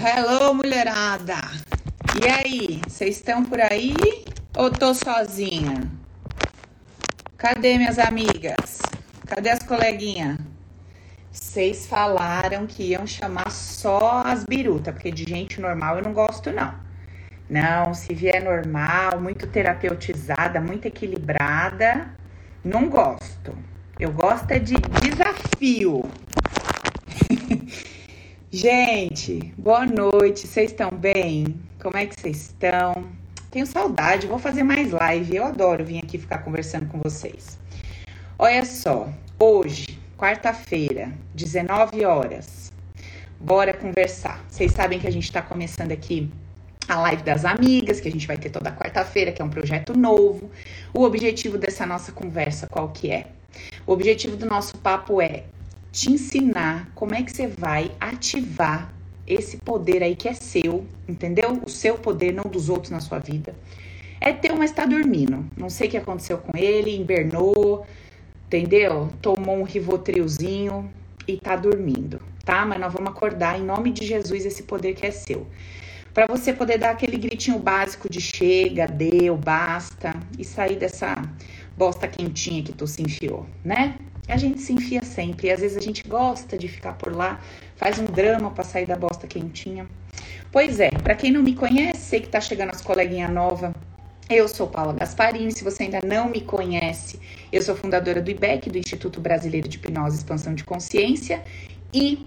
Hello, mulherada! E aí, vocês estão por aí ou tô sozinha? Cadê minhas amigas? Cadê as coleguinhas? Vocês falaram que iam chamar só as birutas, porque de gente normal eu não gosto, não. Não, se vier normal, muito terapeutizada, muito equilibrada, não gosto. Eu gosto é de desafio. Gente, boa noite. Vocês estão bem? Como é que vocês estão? Tenho saudade, vou fazer mais live. Eu adoro vir aqui ficar conversando com vocês. Olha só, hoje, quarta-feira, 19 horas. Bora conversar. Vocês sabem que a gente está começando aqui a live das amigas, que a gente vai ter toda quarta-feira, que é um projeto novo. O objetivo dessa nossa conversa qual que é? O objetivo do nosso papo é te ensinar como é que você vai ativar esse poder aí que é seu, entendeu? O seu poder, não dos outros na sua vida. É teu, mas tá dormindo. Não sei o que aconteceu com ele, invernou, entendeu? Tomou um rivotrilzinho e tá dormindo, tá? Mas nós vamos acordar em nome de Jesus esse poder que é seu. Para você poder dar aquele gritinho básico de chega, deu, basta e sair dessa bosta quentinha que tu se enfiou, né? A gente se enfia sempre e às vezes a gente gosta de ficar por lá, faz um drama para sair da bosta quentinha. Pois é, para quem não me conhece, sei que tá chegando as coleguinhas nova. Eu sou Paula Gasparini, se você ainda não me conhece, eu sou fundadora do IBEC, do Instituto Brasileiro de Hipnose e Expansão de Consciência, e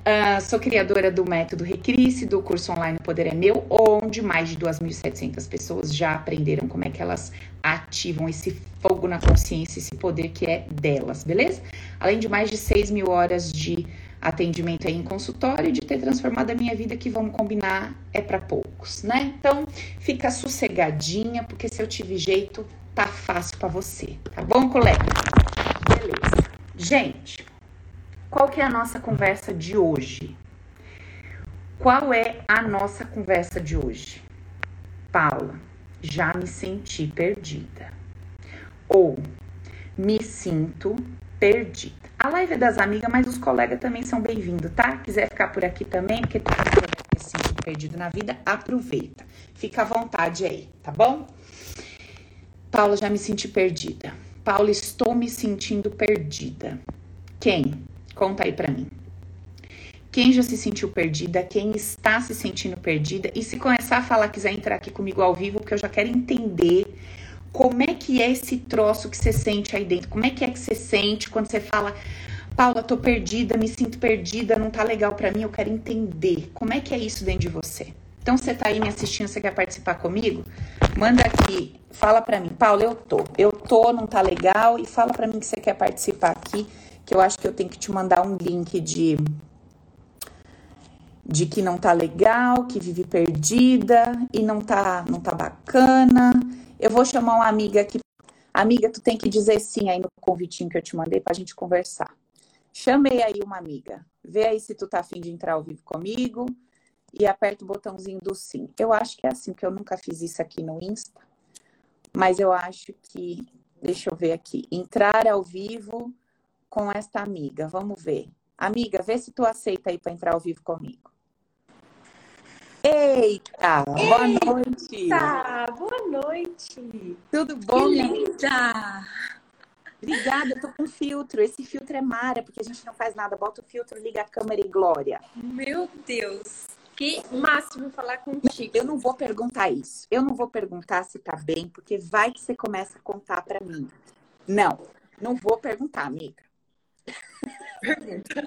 Uh, sou criadora do método Recrisse, do curso online O Poder é Meu, onde mais de 2.700 pessoas já aprenderam como é que elas ativam esse fogo na consciência, esse poder que é delas, beleza? Além de mais de 6 mil horas de atendimento aí em consultório e de ter transformado a minha vida, que vamos combinar, é para poucos, né? Então, fica sossegadinha, porque se eu tive jeito, tá fácil para você, tá bom, colega? Beleza. Gente, qual que é a nossa conversa de hoje? Qual é a nossa conversa de hoje? Paula, já me senti perdida. Ou me sinto perdida. A live é das amigas, mas os colegas também são bem-vindos, tá? Quiser ficar por aqui também, porque tá se sentindo perdido na vida, aproveita. Fica à vontade aí, tá bom? Paula, já me senti perdida. Paula, estou me sentindo perdida. Quem? Conta aí para mim. Quem já se sentiu perdida, quem está se sentindo perdida, e se começar a falar, quiser entrar aqui comigo ao vivo, porque eu já quero entender como é que é esse troço que você sente aí dentro. Como é que é que você sente quando você fala, Paula, tô perdida, me sinto perdida, não tá legal para mim, eu quero entender. Como é que é isso dentro de você? Então você tá aí me assistindo, você quer participar comigo? Manda aqui, fala para mim, Paula, eu tô. Eu tô, não tá legal e fala para mim que você quer participar aqui que eu acho que eu tenho que te mandar um link de de que não tá legal, que vive perdida e não tá não tá bacana. Eu vou chamar uma amiga aqui. Amiga, tu tem que dizer sim aí no convitinho que eu te mandei pra gente conversar. Chamei aí uma amiga. Vê aí se tu tá afim de entrar ao vivo comigo e aperta o botãozinho do sim. Eu acho que é assim, que eu nunca fiz isso aqui no Insta. Mas eu acho que, deixa eu ver aqui, entrar ao vivo com esta amiga. Vamos ver. Amiga, vê se tu aceita aí para entrar ao vivo comigo. Eita, boa noite. Boa noite. Tudo bom? Que linda. Obrigada, eu tô com filtro. Esse filtro é mara, porque a gente não faz nada. Bota o filtro, liga a câmera e glória. Meu Deus. Que máximo falar contigo. Eu não vou perguntar isso. Eu não vou perguntar se tá bem, porque vai que você começa a contar para mim. Não, não vou perguntar, amiga. Pergunta.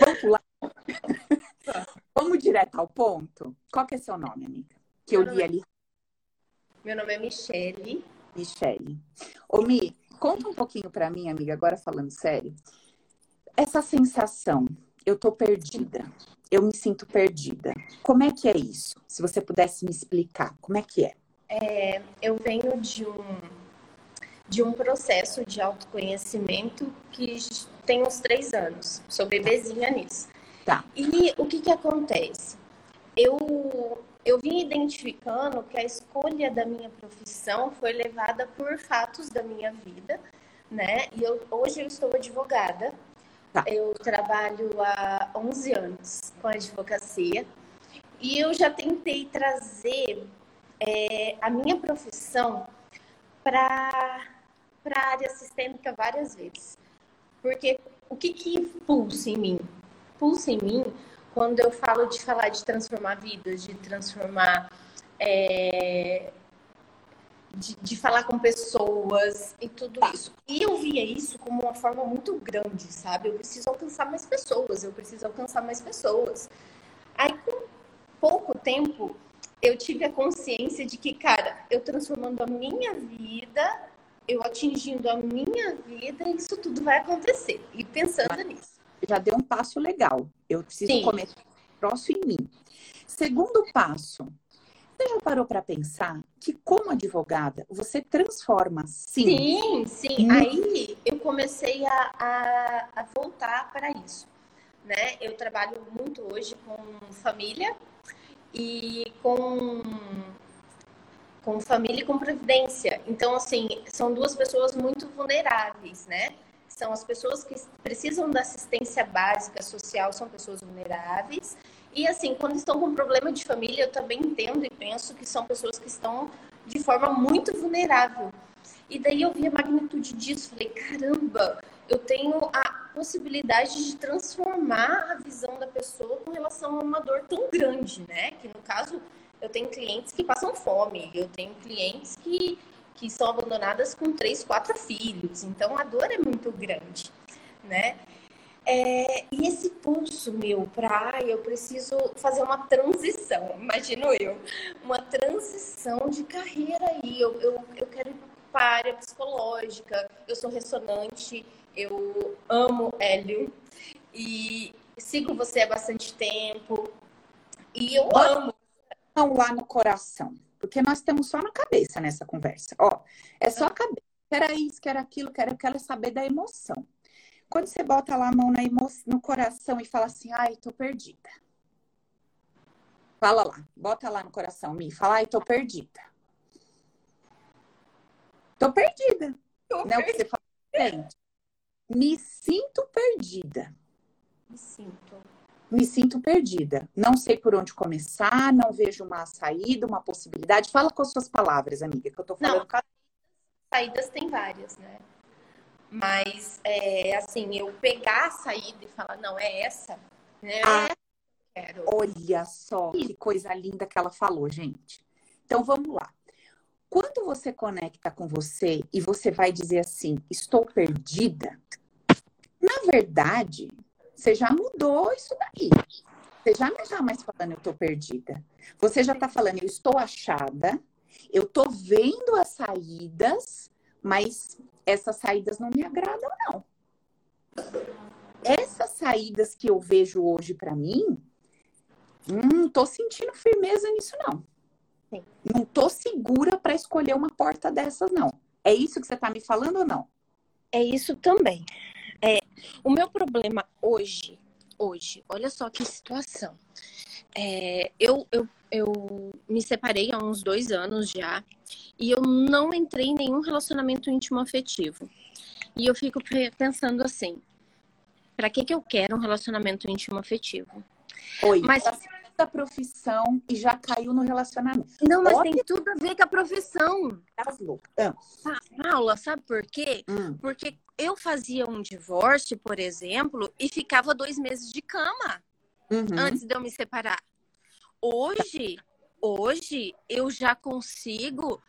Vamos pular. Vamos direto ao ponto. Qual que é seu nome, amiga? Que eu li ali. Meu nome é Michele. Michele. Ô, Mi, conta um pouquinho para mim, amiga, agora falando sério. Essa sensação, eu tô perdida. Eu me sinto perdida. Como é que é isso? Se você pudesse me explicar, como é que é? é eu venho de um de um processo de autoconhecimento que tem uns três anos. Sou bebezinha nisso. Tá. E o que que acontece? Eu, eu vim identificando que a escolha da minha profissão foi levada por fatos da minha vida, né? E eu, hoje eu estou advogada. Tá. Eu trabalho há 11 anos com advocacia. E eu já tentei trazer é, a minha profissão para a área sistêmica várias vezes. Porque o que, que pulsa em mim? Pulsa em mim quando eu falo de falar de transformar vidas, de transformar. É, de, de, falar com pessoas e tudo tá. isso. E eu via isso como uma forma muito grande, sabe? Eu preciso alcançar mais pessoas, eu preciso alcançar mais pessoas. Aí, com pouco tempo, eu tive a consciência de que, cara, eu transformando a minha vida, eu atingindo a minha vida, isso tudo vai acontecer. E pensando nisso. Já deu um passo legal. Eu preciso Sim. começar próximo em mim. Segundo passo, você já parou para pensar que, como advogada, você transforma sim? Sim, sim. Aí eu comecei a, a, a voltar para isso. Né? Eu trabalho muito hoje com família e com, com família e com previdência. Então, assim, são duas pessoas muito vulneráveis, né? São as pessoas que precisam da assistência básica social, são pessoas vulneráveis e assim, quando estão com problema de família, eu também entendo e penso que são pessoas que estão de forma muito vulnerável. E daí eu vi a magnitude disso, falei, caramba, eu tenho a possibilidade de transformar a visão da pessoa com relação a uma dor tão grande, né? Que no caso, eu tenho clientes que passam fome, eu tenho clientes que, que são abandonadas com três, quatro filhos, então a dor é muito grande, né? É, e esse pulso meu para eu preciso fazer uma transição, imagino eu, uma transição de carreira aí. Eu, eu, eu quero ir para a área psicológica, eu sou ressonante, eu amo Hélio e sigo você há bastante tempo e eu amo. Não lá no coração, porque nós temos só na cabeça nessa conversa. Ó, é só a cabeça. Quero isso, quero aquilo, quero, quero saber da emoção. Quando você bota lá a mão emo... no coração e fala assim, ai, tô perdida. Fala lá, bota lá no coração, me fala, ai, tô perdida. Tô perdida. Tô Não, perdida. você fala, gente, me sinto perdida. Me sinto. Me sinto perdida. Não sei por onde começar, não vejo uma saída, uma possibilidade. Fala com as suas palavras, amiga, que eu tô falando. Não, saídas tem várias, né? Mas, é, assim, eu pegar a saída e falar, não, é essa, né? Ah, quero. Olha só que coisa linda que ela falou, gente. Então, vamos lá. Quando você conecta com você e você vai dizer assim, estou perdida, na verdade, você já mudou isso daí. Você já não está mais falando, eu estou perdida. Você já está falando, eu estou achada, eu estou vendo as saídas, mas essas saídas não me agradam, não. Essas saídas que eu vejo hoje para mim, não tô sentindo firmeza nisso, não. Sim. Não tô segura para escolher uma porta dessas, não. É isso que você tá me falando ou não? É isso também. É, o meu problema hoje, hoje, olha só que situação. É, eu, eu, eu me separei há uns dois anos já e eu não entrei em nenhum relacionamento íntimo afetivo. E eu fico pensando assim: para que, que eu quero um relacionamento íntimo afetivo? Oi, mas da profissão e já caiu no relacionamento. Não, mas tem tudo a ver com a profissão. Ah. Paula, sabe por quê? Hum. Porque eu fazia um divórcio, por exemplo, e ficava dois meses de cama uhum. antes de eu me separar. Hoje, hoje eu já consigo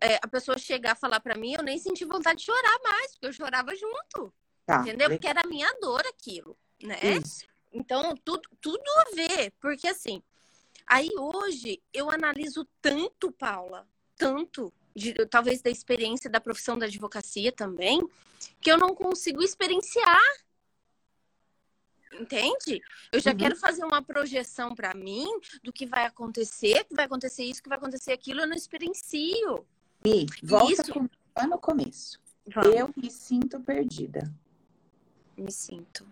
é, a pessoa chegar a falar para mim, eu nem senti vontade de chorar mais, porque eu chorava junto. Tá, entendeu? Porque era a minha dor aquilo, né? Isso. Então, tudo, tudo a ver, porque assim, aí hoje eu analiso tanto, Paula, tanto, de, talvez da experiência da profissão da advocacia também, que eu não consigo experienciar entende? Eu já uhum. quero fazer uma projeção para mim do que vai acontecer, que vai acontecer isso, que vai acontecer aquilo, eu não experiencio. E volta isso... com... lá no começo. Vamos. Eu me sinto perdida. Me sinto.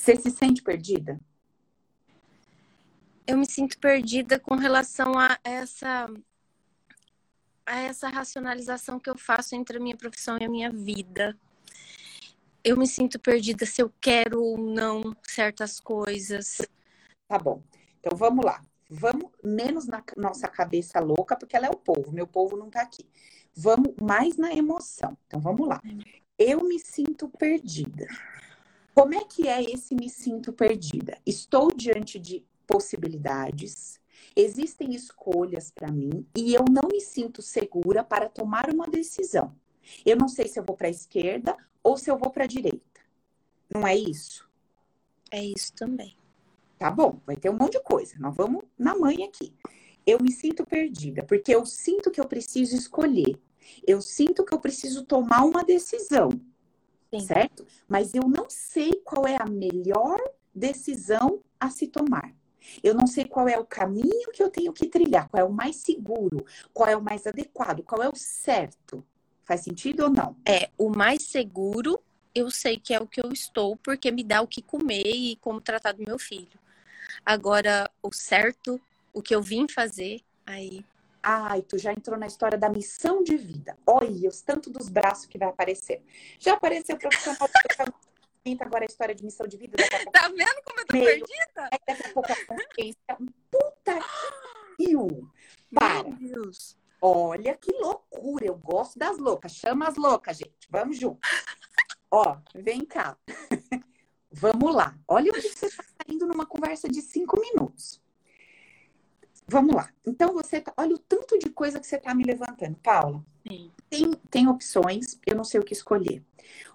Você se sente perdida? Eu me sinto perdida com relação a essa a essa racionalização que eu faço entre a minha profissão e a minha vida eu me sinto perdida se eu quero ou não certas coisas. Tá bom. Então vamos lá. Vamos menos na nossa cabeça louca, porque ela é o povo, meu povo não tá aqui. Vamos mais na emoção. Então vamos lá. Eu me sinto perdida. Como é que é esse me sinto perdida? Estou diante de possibilidades, existem escolhas para mim e eu não me sinto segura para tomar uma decisão. Eu não sei se eu vou para a esquerda ou se eu vou para a direita. Não é isso? É isso também. Tá bom, vai ter um monte de coisa. Nós vamos na mãe aqui. Eu me sinto perdida, porque eu sinto que eu preciso escolher. Eu sinto que eu preciso tomar uma decisão. Sim. Certo? Mas eu não sei qual é a melhor decisão a se tomar. Eu não sei qual é o caminho que eu tenho que trilhar, qual é o mais seguro, qual é o mais adequado, qual é o certo. Faz sentido ou não? É, o mais seguro eu sei que é o que eu estou, porque me dá o que comer e como tratar do meu filho. Agora, o certo, o que eu vim fazer, aí. Ai, tu já entrou na história da missão de vida. Olha, os tanto dos braços que vai aparecer. Já apareceu profissional agora a história de missão de vida. Tá vendo como eu tô meio, perdida? Daqui a pouco a consciência. Puta que pariu. Para. Meu Deus. Olha que loucura. Eu gosto das loucas. Chama as loucas, gente. Vamos junto. Ó, vem cá. Vamos lá. Olha o que você está saindo numa conversa de cinco minutos. Vamos lá. Então você tá, olha o tanto de coisa que você está me levantando, Paula. Sim. Tem, tem opções, eu não sei o que escolher.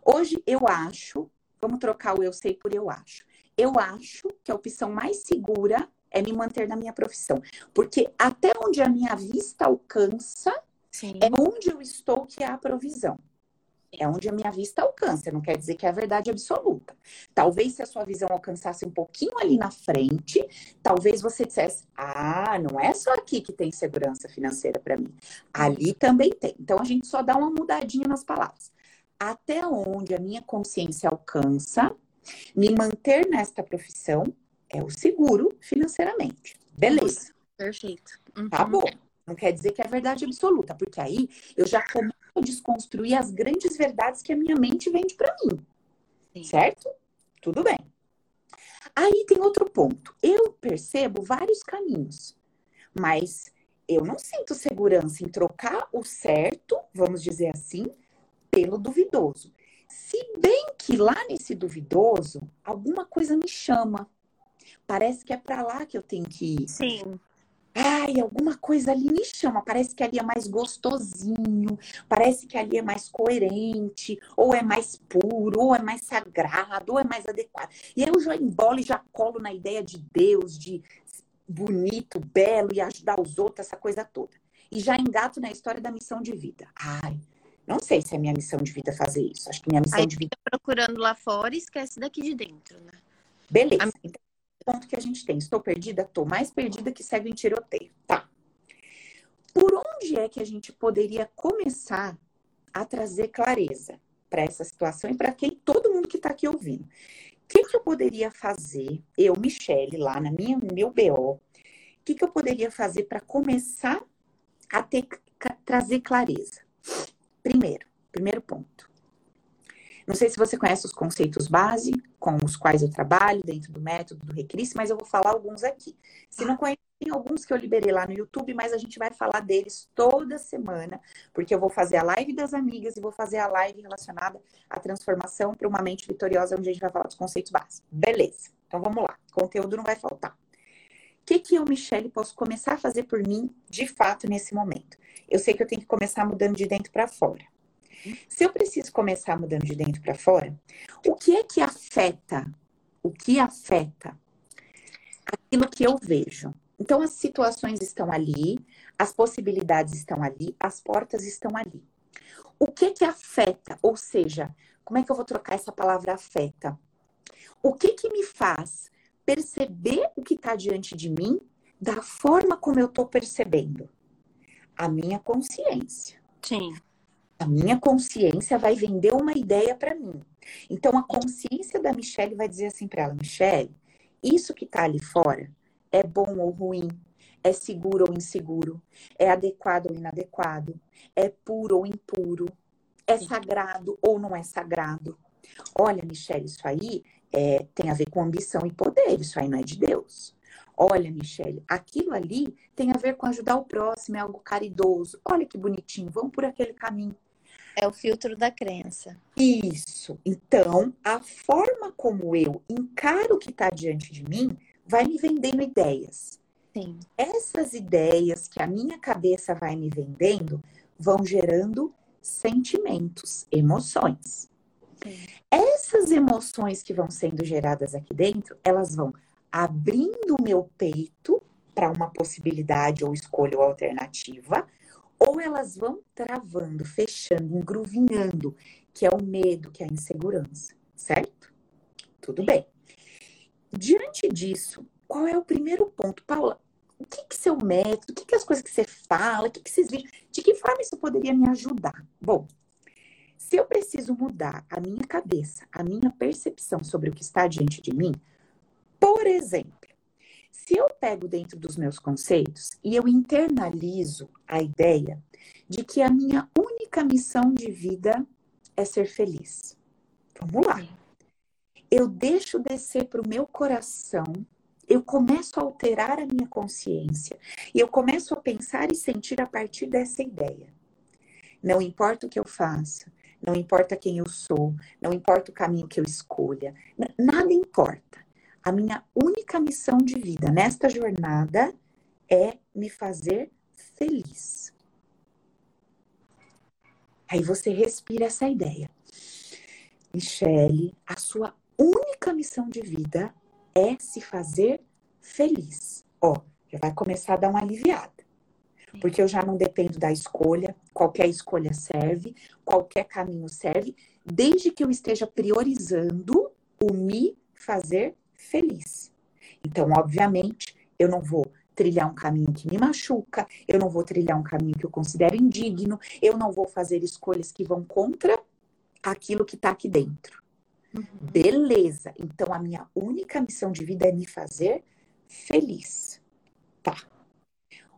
Hoje eu acho, vamos trocar o eu sei por eu acho. Eu acho que a opção mais segura é me manter na minha profissão. Porque até onde a minha vista alcança, Sim. é onde eu estou que é a provisão. É onde a minha vista alcança, não quer dizer que é a verdade absoluta. Talvez se a sua visão alcançasse um pouquinho ali na frente, talvez você dissesse: "Ah, não é só aqui que tem segurança financeira para mim. Ali também tem". Então a gente só dá uma mudadinha nas palavras. Até onde a minha consciência alcança, me manter nesta profissão é o seguro financeiramente. Beleza. Perfeito. Uhum. Tá bom. Não quer dizer que é verdade absoluta, porque aí eu já começo desconstruir as grandes verdades que a minha mente vende para mim. Sim. Certo? Tudo bem. Aí tem outro ponto. Eu percebo vários caminhos, mas eu não sinto segurança em trocar o certo, vamos dizer assim, pelo duvidoso. Se bem que lá nesse duvidoso, alguma coisa me chama. Parece que é para lá que eu tenho que ir. Sim ai, alguma coisa ali me chama, parece que ali é mais gostosinho, parece que ali é mais coerente, ou é mais puro, ou é mais sagrado, ou é mais adequado. E aí eu já embolo e já colo na ideia de Deus, de bonito, belo e ajudar os outros, essa coisa toda. E já engato na história da missão de vida. Ai, não sei se é minha missão de vida fazer isso. Acho que minha missão aí, de vida. Procurando lá fora e esquece daqui de dentro, né? Beleza. A... Então, ponto que a gente tem. Estou perdida? Estou mais perdida que segue em tiroteio. Tá. Por onde é que a gente poderia começar a trazer clareza para essa situação e para quem todo mundo que está aqui ouvindo? O que, que eu poderia fazer, eu, Michele, lá na minha meu BO, o que, que eu poderia fazer para começar a ter, trazer clareza? Primeiro, primeiro ponto. Não sei se você conhece os conceitos base com os quais eu trabalho dentro do método do Recrisse, mas eu vou falar alguns aqui. Se não conhece, tem alguns que eu liberei lá no YouTube, mas a gente vai falar deles toda semana, porque eu vou fazer a live das amigas e vou fazer a live relacionada à transformação para uma mente vitoriosa, onde a gente vai falar dos conceitos básicos. Beleza. Então vamos lá. Conteúdo não vai faltar. O que, que eu, Michelle, posso começar a fazer por mim de fato nesse momento? Eu sei que eu tenho que começar mudando de dentro para fora. Se eu preciso começar mudando de dentro para fora, o que é que afeta? O que afeta aquilo que eu vejo? Então, as situações estão ali, as possibilidades estão ali, as portas estão ali. O que é que afeta? Ou seja, como é que eu vou trocar essa palavra afeta? O que que me faz perceber o que está diante de mim da forma como eu estou percebendo? A minha consciência. Sim a minha consciência vai vender uma ideia para mim. Então a consciência da Michelle vai dizer assim para ela, Michelle, isso que tá ali fora é bom ou ruim, é seguro ou inseguro, é adequado ou inadequado, é puro ou impuro, é sagrado ou não é sagrado. Olha, Michelle, isso aí é, tem a ver com ambição e poder, isso aí não é de Deus. Olha, Michelle, aquilo ali tem a ver com ajudar o próximo, é algo caridoso. Olha que bonitinho, vamos por aquele caminho. É o filtro da crença. Isso. Então, a forma como eu encaro o que está diante de mim vai me vendendo ideias. Sim. Essas ideias que a minha cabeça vai me vendendo vão gerando sentimentos, emoções. Sim. Essas emoções que vão sendo geradas aqui dentro, elas vão abrindo o meu peito para uma possibilidade ou escolha ou alternativa, ou elas vão travando, fechando, engruvinhando, que é o medo, que é a insegurança, certo? Tudo bem. Diante disso, qual é o primeiro ponto? Paula, o que que seu método, o que que as coisas que você fala, o que que vocês viram, de que forma isso poderia me ajudar? Bom, se eu preciso mudar a minha cabeça, a minha percepção sobre o que está diante de mim, por exemplo, se eu pego dentro dos meus conceitos e eu internalizo a ideia de que a minha única missão de vida é ser feliz. Vamos lá. Eu deixo descer para o meu coração, eu começo a alterar a minha consciência e eu começo a pensar e sentir a partir dessa ideia. Não importa o que eu faça, não importa quem eu sou, não importa o caminho que eu escolha, nada importa. A minha única missão de vida nesta jornada é me fazer feliz. Aí você respira essa ideia. Michele, a sua única missão de vida é se fazer feliz. Ó, já vai começar a dar uma aliviada. Porque eu já não dependo da escolha, qualquer escolha serve, qualquer caminho serve, desde que eu esteja priorizando o me fazer feliz. Então, obviamente, eu não vou trilhar um caminho que me machuca, eu não vou trilhar um caminho que eu considero indigno, eu não vou fazer escolhas que vão contra aquilo que está aqui dentro. Uhum. Beleza. Então, a minha única missão de vida é me fazer feliz. Tá.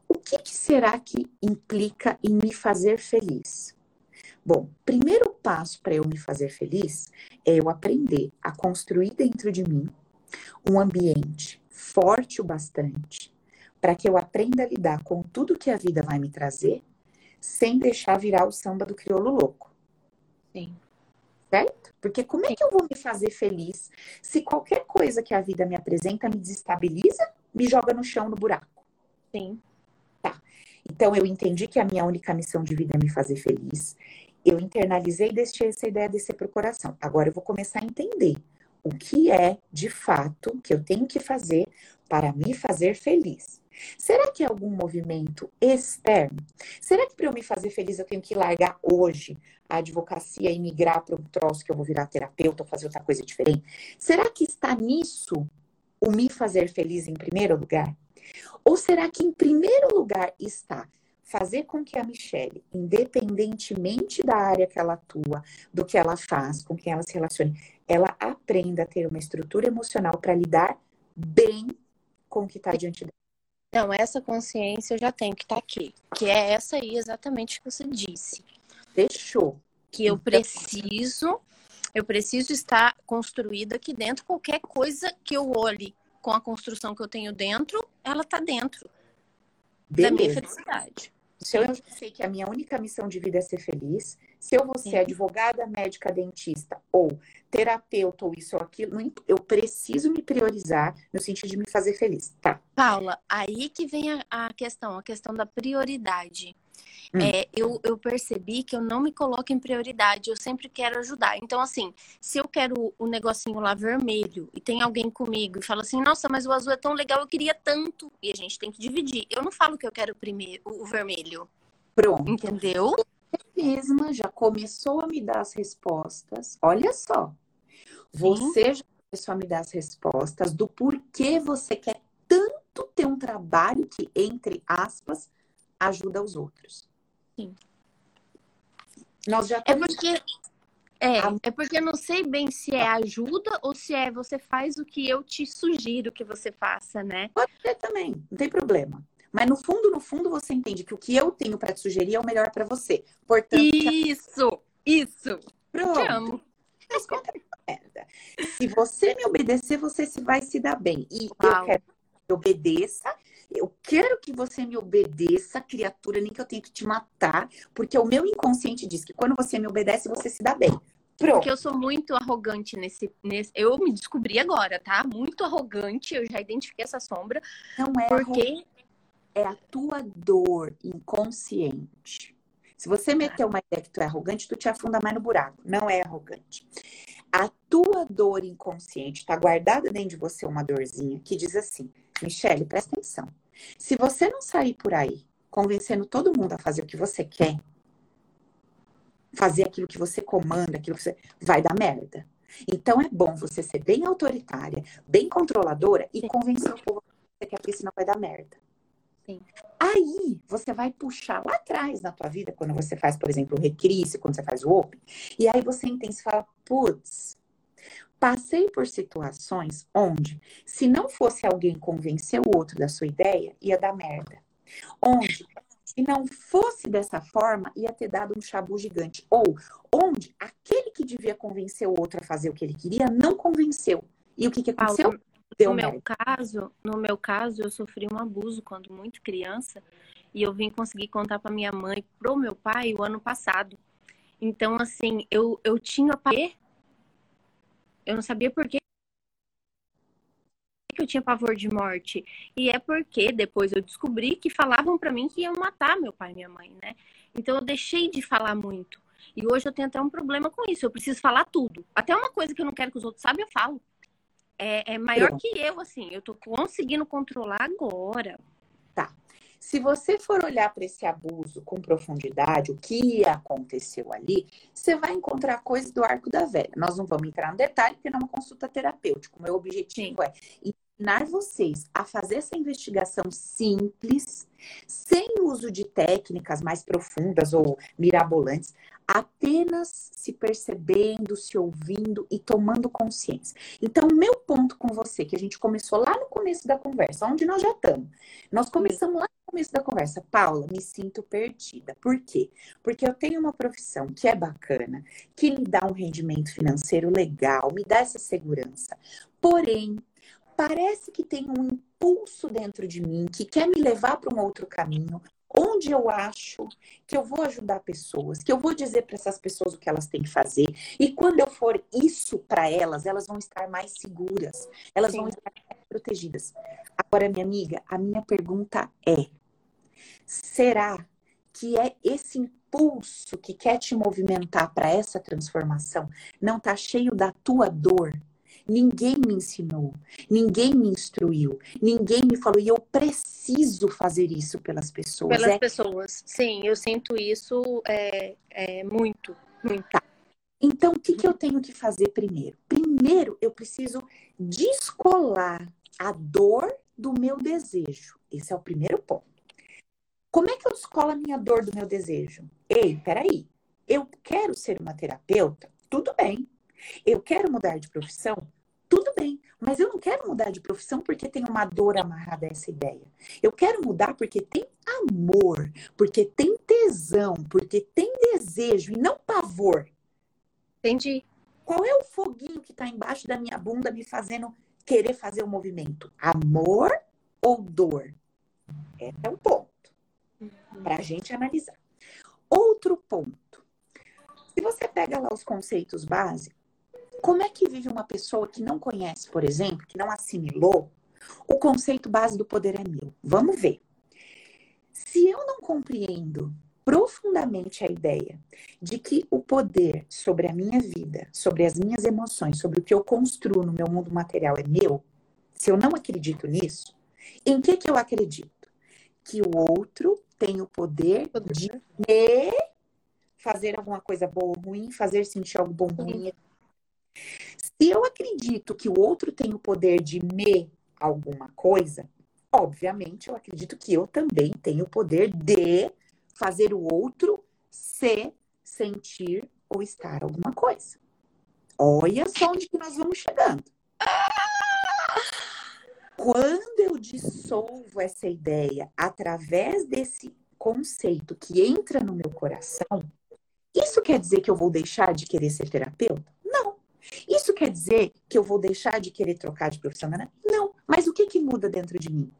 O que, que será que implica em me fazer feliz? Bom, primeiro passo para eu me fazer feliz é eu aprender a construir dentro de mim um ambiente forte o bastante para que eu aprenda a lidar com tudo que a vida vai me trazer, sem deixar virar o samba do crioulo louco. Sim. Certo? Porque como é que eu vou me fazer feliz se qualquer coisa que a vida me apresenta me desestabiliza, me joga no chão, no buraco? Sim. Tá. Então eu entendi que a minha única missão de vida é me fazer feliz. Eu internalizei e deixei essa ideia descer pro coração. Agora eu vou começar a entender o que é, de fato, que eu tenho que fazer para me fazer feliz. Será que é algum movimento externo? Será que para eu me fazer feliz eu tenho que largar hoje a advocacia e migrar para um troço que eu vou virar terapeuta ou fazer outra coisa diferente? Será que está nisso o me fazer feliz em primeiro lugar? Ou será que em primeiro lugar está fazer com que a Michelle, independentemente da área que ela atua, do que ela faz, com quem ela se relacione, ela aprenda a ter uma estrutura emocional para lidar bem com o que está diante dela. Não, essa consciência eu já tenho que estar tá aqui, que é essa aí exatamente que você disse. Fechou. Que eu então, preciso, eu preciso estar construída aqui dentro. Qualquer coisa que eu olhe com a construção que eu tenho dentro, ela está dentro Beleza. da minha felicidade. Se eu sei que a minha única missão de vida é ser feliz, se eu vou ser advogada, médica, dentista ou terapeuta ou isso ou aquilo, eu preciso me priorizar no sentido de me fazer feliz, tá? Paula, aí que vem a, a questão, a questão da prioridade. Hum. É, eu, eu percebi que eu não me coloco em prioridade, eu sempre quero ajudar. Então, assim, se eu quero o negocinho lá vermelho e tem alguém comigo e fala assim, nossa, mas o azul é tão legal, eu queria tanto. E a gente tem que dividir. Eu não falo que eu quero primeiro o vermelho. Pronto. Entendeu? Você mesma já começou a me dar as respostas. Olha só. Você Sim. já começou a me dar as respostas do porquê você quer tanto ter um trabalho que, entre aspas, ajuda os outros. Sim. Nós já é porque é, é porque eu não sei bem se é ajuda ou se é você faz o que eu te sugiro que você faça, né? Pode ser também, não tem problema. Mas no fundo, no fundo, você entende que o que eu tenho para te sugerir é o melhor para você. Portanto, isso, isso. Pronto. Te amo. Mas conta merda. Se você me obedecer, você se vai se dar bem. E Uau. eu quero me obedeça. Eu quero que você me obedeça, criatura, nem que eu tente te matar, porque o meu inconsciente diz que quando você me obedece, você se dá bem. Pronto. Porque eu sou muito arrogante nesse, nesse. Eu me descobri agora, tá? Muito arrogante. Eu já identifiquei essa sombra. Não é porque é a tua dor inconsciente. Se você meter uma ideia que tu é arrogante, tu te afunda mais no buraco. Não é arrogante. A tua dor inconsciente está guardada dentro de você uma dorzinha que diz assim: Michele, presta atenção. Se você não sair por aí convencendo todo mundo a fazer o que você quer, fazer aquilo que você comanda, aquilo que você. vai dar merda. Então é bom você ser bem autoritária, bem controladora e Sim. convencer o povo que você quer, porque senão vai dar merda. Sim. Aí você vai puxar lá atrás na tua vida, quando você faz, por exemplo, o recrise, quando você faz o open, e aí você entende e fala, putz, passei por situações onde, se não fosse alguém convencer o outro da sua ideia, ia dar merda. Onde se não fosse dessa forma, ia ter dado um chabu gigante. Ou onde aquele que devia convencer o outro a fazer o que ele queria, não convenceu. E o que, que aconteceu? Paulo, Deu no meu caso, no meu caso, eu sofri um abuso quando muito criança e eu vim conseguir contar para minha mãe, pro meu pai, o ano passado. Então, assim, eu, eu tinha eu não sabia por que que eu tinha pavor de morte? E é porque depois eu descobri que falavam para mim que iam matar meu pai e minha mãe, né? Então eu deixei de falar muito. E hoje eu tenho até um problema com isso. Eu preciso falar tudo. Até uma coisa que eu não quero que os outros saibam, eu falo. É, é maior que eu, assim. Eu tô conseguindo controlar agora. Tá. Se você for olhar para esse abuso com profundidade, o que aconteceu ali, você vai encontrar coisas do arco da velha. Nós não vamos entrar no detalhe, porque não é uma consulta terapêutica. O meu objetivo é ensinar vocês a fazer essa investigação simples, sem uso de técnicas mais profundas ou mirabolantes, apenas se percebendo, se ouvindo e tomando consciência. Então, meu ponto com você, que a gente começou lá no começo da conversa, onde nós já estamos. Nós começamos lá no começo da conversa. Paula, me sinto perdida. Por quê? Porque eu tenho uma profissão que é bacana, que me dá um rendimento financeiro legal, me dá essa segurança. Porém, parece que tem um impulso dentro de mim que quer me levar para um outro caminho, onde eu acho que eu vou ajudar pessoas, que eu vou dizer para essas pessoas o que elas têm que fazer. E quando eu for isso para elas, elas vão estar mais seguras, elas Sim. vão estar mais protegidas. Agora, minha amiga, a minha pergunta é: será que é esse impulso que quer te movimentar para essa transformação não está cheio da tua dor? Ninguém me ensinou, ninguém me instruiu, ninguém me falou, e eu preciso fazer isso pelas pessoas. Pelas é... pessoas, sim, eu sinto isso é, é muito, muito. Tá. Então, o que, que eu tenho que fazer primeiro? Primeiro, eu preciso descolar a dor do meu desejo. Esse é o primeiro ponto. Como é que eu descolo a minha dor do meu desejo? Ei, peraí. Eu quero ser uma terapeuta? Tudo bem. Eu quero mudar de profissão? Bem, mas eu não quero mudar de profissão porque tem uma dor amarrada a essa ideia. Eu quero mudar porque tem amor, porque tem tesão, porque tem desejo e não pavor. Entendi. Qual é o foguinho que está embaixo da minha bunda me fazendo querer fazer o movimento? Amor ou dor? Esse é o ponto uhum. para a gente analisar. Outro ponto. Se você pega lá os conceitos básicos, como é que vive uma pessoa que não conhece, por exemplo, que não assimilou o conceito base do poder é meu? Vamos ver. Se eu não compreendo profundamente a ideia de que o poder sobre a minha vida, sobre as minhas emoções, sobre o que eu construo no meu mundo material é meu, se eu não acredito nisso, em que que eu acredito? Que o outro tem o poder, de me fazer alguma coisa boa ou ruim, fazer sentir algo bom ou ruim, se eu acredito que o outro tem o poder de me alguma coisa, obviamente eu acredito que eu também tenho o poder de fazer o outro se sentir ou estar alguma coisa. Olha só onde que nós vamos chegando. Quando eu dissolvo essa ideia através desse conceito que entra no meu coração, isso quer dizer que eu vou deixar de querer ser terapeuta? Isso quer dizer que eu vou deixar de querer trocar de profissão? Não, Mas o que que muda dentro de mim?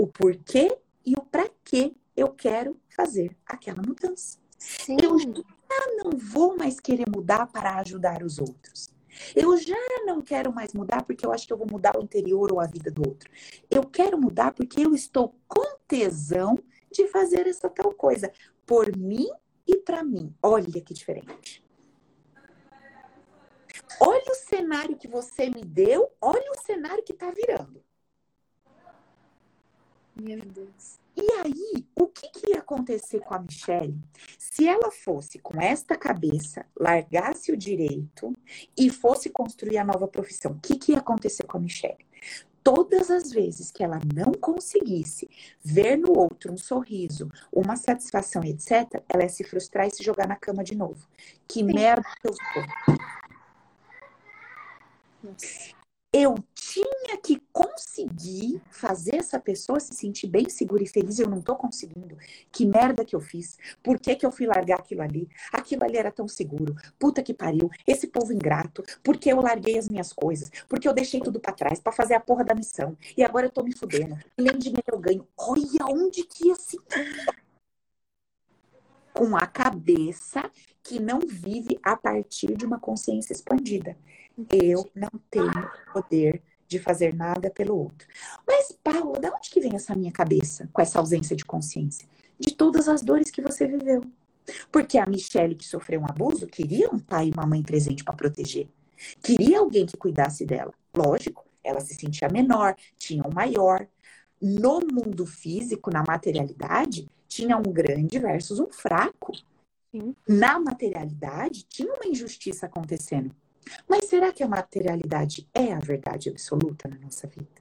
O porquê e o para que eu quero fazer aquela mudança. Sim. Eu já não vou mais querer mudar para ajudar os outros. Eu já não quero mais mudar porque eu acho que eu vou mudar o interior ou a vida do outro. Eu quero mudar porque eu estou com tesão de fazer essa tal coisa por mim e para mim. Olha que diferente. Olha o cenário que você me deu, olha o cenário que está virando. Meu Deus. E aí, o que, que ia acontecer com a Michelle se ela fosse com esta cabeça, largasse o direito e fosse construir a nova profissão? O que, que ia acontecer com a Michelle? Todas as vezes que ela não conseguisse ver no outro um sorriso, uma satisfação, etc., ela ia se frustrar e se jogar na cama de novo. Que merda que eu sou. Eu tinha que conseguir fazer essa pessoa se sentir bem segura e feliz. Eu não tô conseguindo. Que merda que eu fiz? Por que, que eu fui largar aquilo ali? Aquilo ali era tão seguro. Puta que pariu. Esse povo ingrato. Porque eu larguei as minhas coisas. Porque eu deixei tudo para trás para fazer a porra da missão. E agora eu tô me fudendo. Nem dinheiro eu ganho. Olha onde que ia se. Com a cabeça que não vive a partir de uma consciência expandida. Eu não tenho poder de fazer nada pelo outro. Mas, Paulo, de onde que vem essa minha cabeça com essa ausência de consciência? De todas as dores que você viveu. Porque a Michelle, que sofreu um abuso, queria um pai e uma mãe presente para proteger. Queria alguém que cuidasse dela. Lógico, ela se sentia menor, tinha um maior. No mundo físico, na materialidade, tinha um grande versus um fraco. Sim. Na materialidade, tinha uma injustiça acontecendo. Mas será que a materialidade é a verdade absoluta na nossa vida?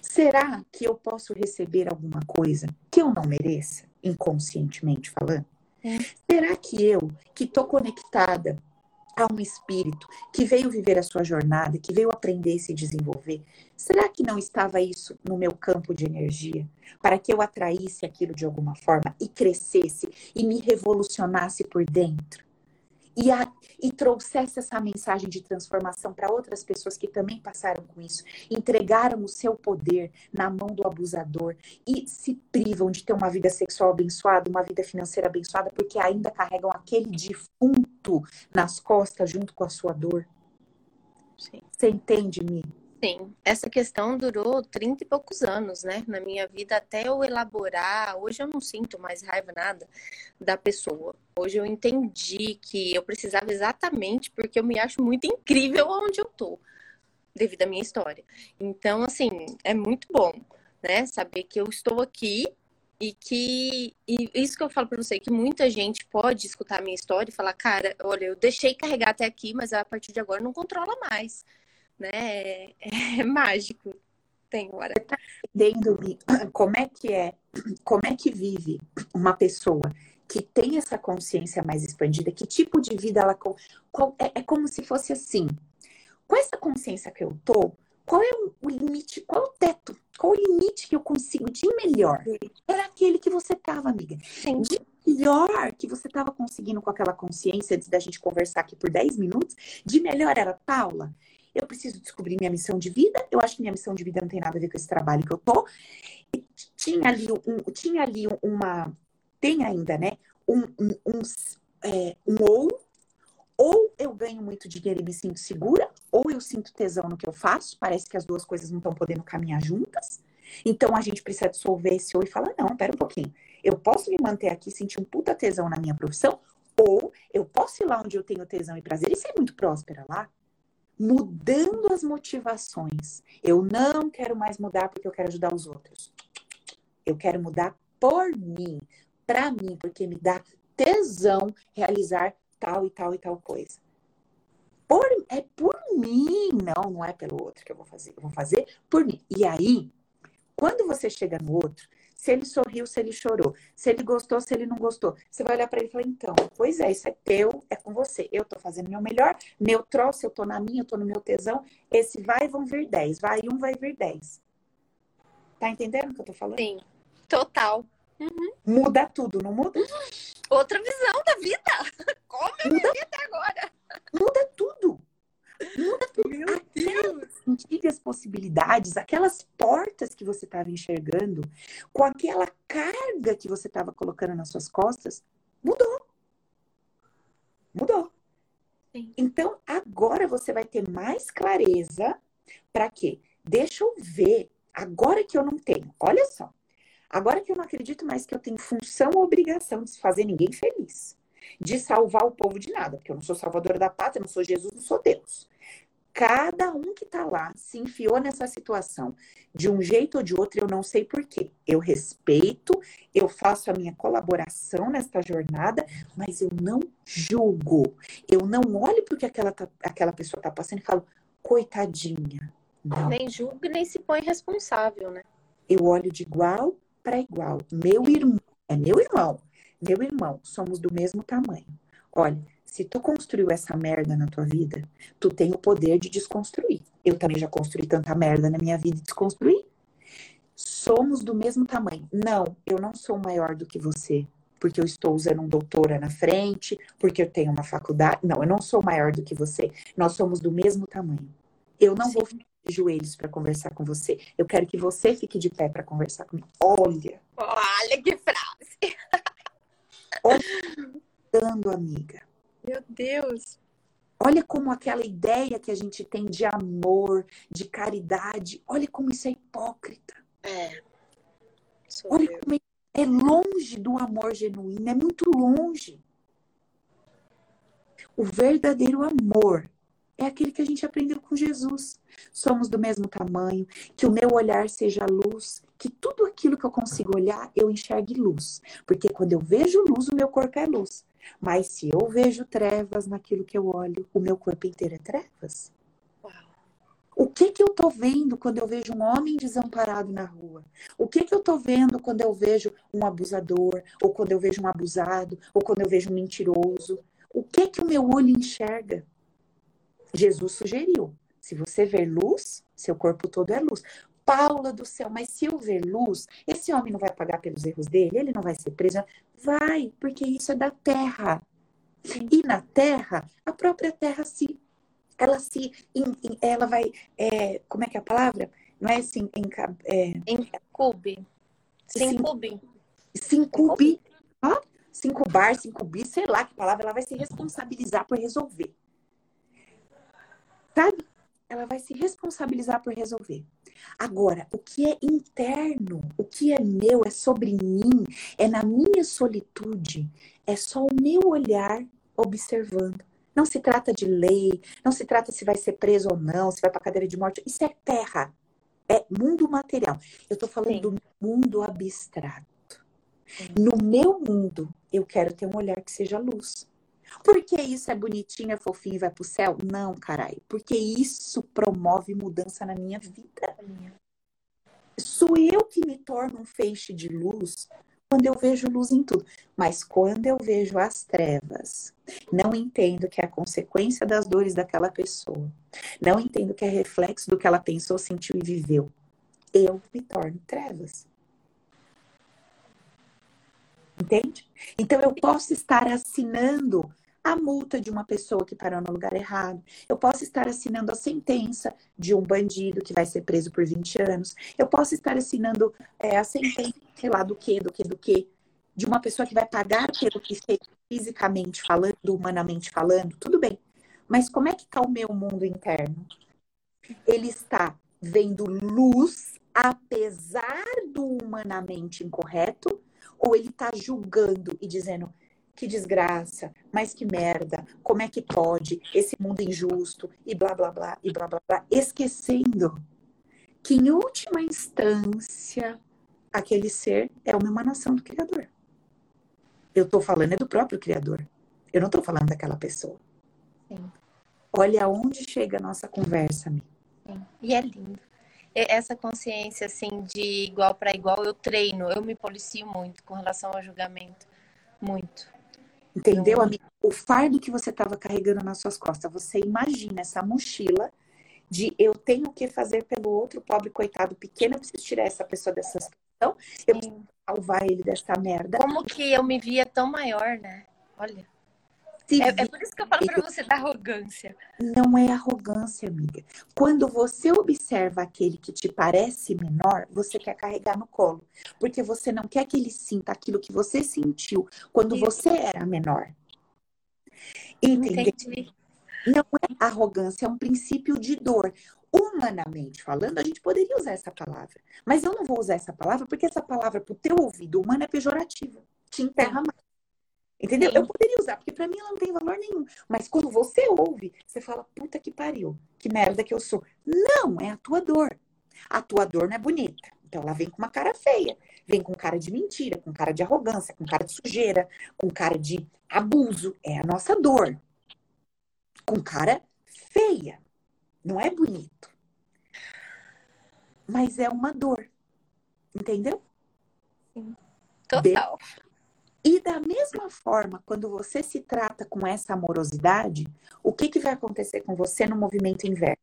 Será que eu posso receber alguma coisa que eu não mereça, inconscientemente falando? É. Será que eu, que estou conectada a um espírito que veio viver a sua jornada, que veio aprender e se desenvolver, será que não estava isso no meu campo de energia? Para que eu atraísse aquilo de alguma forma e crescesse e me revolucionasse por dentro? E, a, e trouxesse essa mensagem de transformação para outras pessoas que também passaram com isso, entregaram o seu poder na mão do abusador e se privam de ter uma vida sexual abençoada, uma vida financeira abençoada, porque ainda carregam aquele defunto nas costas junto com a sua dor. Sim. Você entende-me? Sim, essa questão durou 30 e poucos anos, né? Na minha vida, até eu elaborar. Hoje eu não sinto mais raiva nada da pessoa. Hoje eu entendi que eu precisava exatamente porque eu me acho muito incrível onde eu tô, devido à minha história. Então, assim, é muito bom, né? Saber que eu estou aqui e que e isso que eu falo para você que muita gente pode escutar a minha história e falar, cara, olha, eu deixei carregar até aqui, mas a partir de agora não controla mais né? É, é mágico. Tem hora. Entendendo como é que é, como é que vive uma pessoa que tem essa consciência mais expandida, que tipo de vida ela qual, é, é como se fosse assim. Com essa consciência que eu tô, qual é o limite, qual é o teto, qual o limite que eu consigo de melhor? Era aquele que você tava, amiga. Sim. De melhor que você tava conseguindo com aquela consciência antes da gente conversar aqui por 10 minutos, de melhor era, Paula, eu preciso descobrir minha missão de vida. Eu acho que minha missão de vida não tem nada a ver com esse trabalho que eu tô. E tinha ali, um, tinha ali uma. Tem ainda, né? Um, um, um, é, um ou. Ou eu ganho muito dinheiro e me sinto segura, ou eu sinto tesão no que eu faço. Parece que as duas coisas não estão podendo caminhar juntas. Então a gente precisa dissolver esse ou e falar: não, pera um pouquinho. Eu posso me manter aqui, sentir um puta tesão na minha profissão, ou eu posso ir lá onde eu tenho tesão e prazer e ser muito próspera lá mudando as motivações. Eu não quero mais mudar porque eu quero ajudar os outros. Eu quero mudar por mim, para mim, porque me dá tesão realizar tal e tal e tal coisa. Por, é por mim, não, não é pelo outro que eu vou fazer. Eu vou fazer por mim. E aí, quando você chega no outro, se ele sorriu, se ele chorou, se ele gostou, se ele não gostou. Você vai olhar para ele e falar: então, pois é, isso é teu, é com você. Eu tô fazendo meu melhor, meu troço, eu tô na minha, eu tô no meu tesão. Esse vai, vão vir 10. Vai um, vai vir 10. Tá entendendo o que eu tô falando? Sim, total. Uhum. Muda tudo, não muda? Outra visão da vida. Como eu Muda. vivi até agora. Muda tudo. Muda tudo. Meu Deus! Antigas possibilidades, aquelas portas que você estava enxergando, com aquela carga que você estava colocando nas suas costas, mudou. Mudou. Sim. Então, agora você vai ter mais clareza para quê? Deixa eu ver. Agora que eu não tenho, olha só. Agora que eu não acredito mais que eu tenho função ou obrigação de fazer ninguém feliz, de salvar o povo de nada, porque eu não sou salvadora da pátria, não sou Jesus, não sou Deus. Cada um que está lá se enfiou nessa situação de um jeito ou de outro, eu não sei porquê. Eu respeito, eu faço a minha colaboração nesta jornada, mas eu não julgo. Eu não olho porque aquela, tá, aquela pessoa está passando e falo, coitadinha. Não. Nem julgo nem se põe responsável, né? Eu olho de igual para igual. Meu irmão, é meu irmão, meu irmão, somos do mesmo tamanho. Olha, se tu construiu essa merda na tua vida, tu tem o poder de desconstruir. Eu também já construí tanta merda na minha vida e desconstruí. Somos do mesmo tamanho. Não, eu não sou maior do que você, porque eu estou usando um doutora na frente, porque eu tenho uma faculdade. Não, eu não sou maior do que você. Nós somos do mesmo tamanho. Eu não Sim. vou ficar de joelhos para conversar com você. Eu quero que você fique de pé para conversar comigo. Olha. Olha que frase. Olha, amiga. Meu Deus! Olha como aquela ideia que a gente tem de amor, de caridade, olha como isso é hipócrita. É. olha eu. como é longe do amor genuíno, é muito longe. O verdadeiro amor é aquele que a gente aprendeu com Jesus. Somos do mesmo tamanho, que o meu olhar seja luz, que tudo aquilo que eu consigo olhar, eu enxergue luz. Porque quando eu vejo luz, o meu corpo é luz. Mas se eu vejo trevas naquilo que eu olho, o meu corpo inteiro é trevas. O que que eu tô vendo quando eu vejo um homem desamparado na rua? O que que eu tô vendo quando eu vejo um abusador, ou quando eu vejo um abusado, ou quando eu vejo um mentiroso? O que que o meu olho enxerga? Jesus sugeriu: se você ver luz, seu corpo todo é luz. Paula do céu, mas se eu ver luz, esse homem não vai pagar pelos erros dele? Ele não vai ser preso? Vai, porque isso é da terra. E na terra, a própria terra se. Ela se. Ela vai. É, como é que é a palavra? Não é assim. Em, é, incube. Se incube. Se incube. Ó, se incubar, se incubir, sei lá que palavra, ela vai se responsabilizar por resolver. Sabe? Ela vai se responsabilizar por resolver. Agora, o que é interno, o que é meu, é sobre mim, é na minha solitude, é só o meu olhar observando. Não se trata de lei, não se trata se vai ser preso ou não, se vai para cadeira de morte. Isso é terra, é mundo material. Eu estou falando Sim. do mundo abstrato. Sim. No meu mundo, eu quero ter um olhar que seja luz. Porque isso é bonitinho, é fofinho e vai pro céu? Não, caralho. Porque isso promove mudança na minha vida. Sou eu que me torno um feixe de luz quando eu vejo luz em tudo. Mas quando eu vejo as trevas, não entendo que é a consequência das dores daquela pessoa. Não entendo que é reflexo do que ela pensou, sentiu e viveu. Eu me torno trevas. Entende? Então eu posso estar assinando a multa de uma pessoa que parou no lugar errado. Eu posso estar assinando a sentença de um bandido que vai ser preso por 20 anos. Eu posso estar assinando é, a sentença, sei lá, do que, do que, do que, de uma pessoa que vai pagar pelo que fez fisicamente falando, humanamente falando. Tudo bem. Mas como é que está o meu mundo interno? Ele está vendo luz, apesar do humanamente incorreto, ou ele está julgando e dizendo que desgraça, mas que merda, como é que pode, esse mundo injusto, e blá, blá, blá, e blá, blá, blá, esquecendo que, em última instância, aquele ser é uma emanação do Criador. Eu estou falando é do próprio Criador. Eu não estou falando daquela pessoa. Sim. Olha aonde chega a nossa conversa, Mi. E é lindo. Essa consciência, assim, de igual para igual, eu treino, eu me policio muito com relação ao julgamento. Muito. Entendeu, amiga? O fardo que você estava carregando nas suas costas, você imagina essa mochila de eu tenho que fazer pelo outro pobre coitado pequeno, eu preciso tirar essa pessoa dessa situação, eu preciso salvar ele dessa merda. Como que eu me via tão maior, né? Olha. É, é por isso que eu falo pra você da arrogância. Não é arrogância, amiga. Quando você observa aquele que te parece menor, você quer carregar no colo. Porque você não quer que ele sinta aquilo que você sentiu quando Isso. você era menor. Entendeu? Entendi. Não é arrogância, é um princípio de dor. Humanamente falando, a gente poderia usar essa palavra. Mas eu não vou usar essa palavra porque essa palavra, pro teu ouvido humano, é pejorativa. Te enterra mais. Entendeu? Sim. Eu poderia usar, porque pra mim ela não tem valor nenhum. Mas quando você ouve, você fala, puta que pariu, que merda que eu sou. Não, é a tua dor. A tua dor não é bonita. Então ela vem com uma cara feia. Vem com cara de mentira, com cara de arrogância, com cara de sujeira, com cara de abuso. É a nossa dor. Com cara feia. Não é bonito. Mas é uma dor. Entendeu? Total. E da mesma forma, quando você se trata com essa amorosidade, o que, que vai acontecer com você no movimento inverso?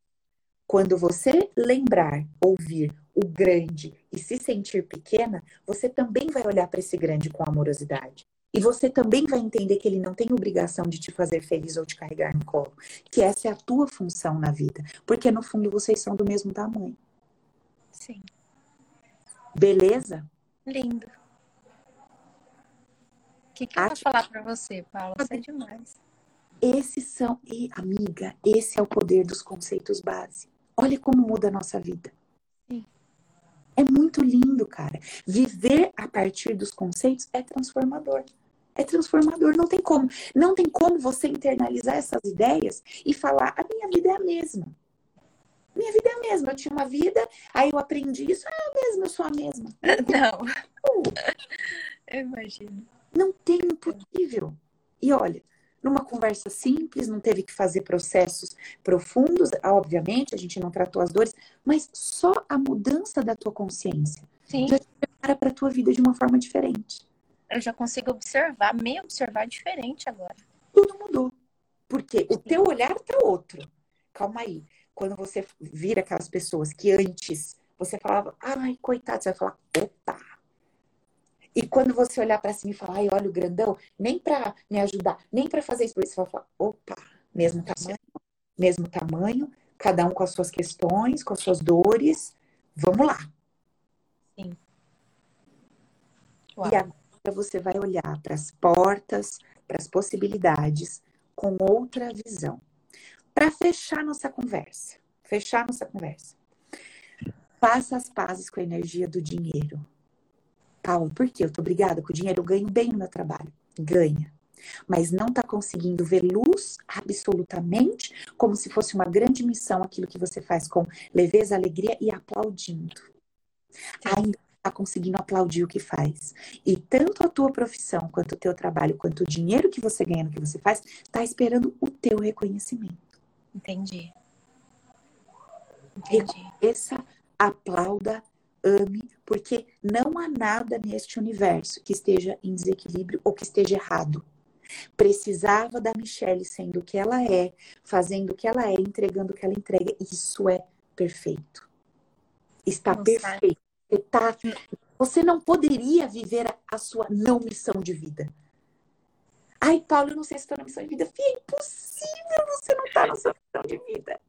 Quando você lembrar, ouvir o grande e se sentir pequena, você também vai olhar para esse grande com amorosidade. E você também vai entender que ele não tem obrigação de te fazer feliz ou te carregar no colo. Que essa é a tua função na vida. Porque no fundo vocês são do mesmo tamanho. Sim. Beleza? Lindo. O que, que eu vou falar pra você, Paula? Você é demais. Esses são, e amiga, esse é o poder dos conceitos base. Olha como muda a nossa vida. Sim. É muito lindo, cara. Viver a partir dos conceitos é transformador. É transformador, não tem como. Não tem como você internalizar essas ideias e falar: a minha vida é a mesma. Minha vida é a mesma. Eu tinha uma vida, aí eu aprendi isso, ah, é a mesma, eu sou a mesma. Não, Uh, eu imagino. Não tem impossível. E olha, numa conversa simples, não teve que fazer processos profundos, obviamente, a gente não tratou as dores, mas só a mudança da tua consciência Sim, Já- prepara para a tua vida de uma forma diferente. eu já consigo observar, me observar diferente agora. Tudo mudou. Porque o teu olhar tá outro. Calma aí. Quando você vira aquelas pessoas que antes você falava, ai, coitado, você vai falar, opa. E quando você olhar para cima e falar, ai, olha o grandão, nem para me ajudar, nem para fazer isso, você vai falar, opa, mesmo tamanho, mesmo tamanho, cada um com as suas questões, com as suas dores. Vamos lá. Uau. E agora você vai olhar para as portas, para as possibilidades com outra visão. Para fechar nossa conversa, fechar nossa conversa. Faça as pazes com a energia do dinheiro. Paula, por quê? Eu tô obrigada com o dinheiro, eu ganho bem no meu trabalho. Ganha. Mas não está conseguindo ver luz absolutamente, como se fosse uma grande missão aquilo que você faz com leveza, alegria e aplaudindo. Ainda está conseguindo aplaudir o que faz. E tanto a tua profissão, quanto o teu trabalho, quanto o dinheiro que você ganha no que você faz, está esperando o teu reconhecimento. Entendi. Entendi. Essa aplauda, ame, porque não há nada neste universo que esteja em desequilíbrio ou que esteja errado. Precisava da Michelle sendo o que ela é, fazendo o que ela é, entregando o que ela entrega. Isso é perfeito. Está Não perfeito. Você, tá, você não poderia viver a, sua não missão de vida. Ai, Paulo, eu não sei se estou na missão de vida. Fia, é impossível você não estar na sua missão de vida.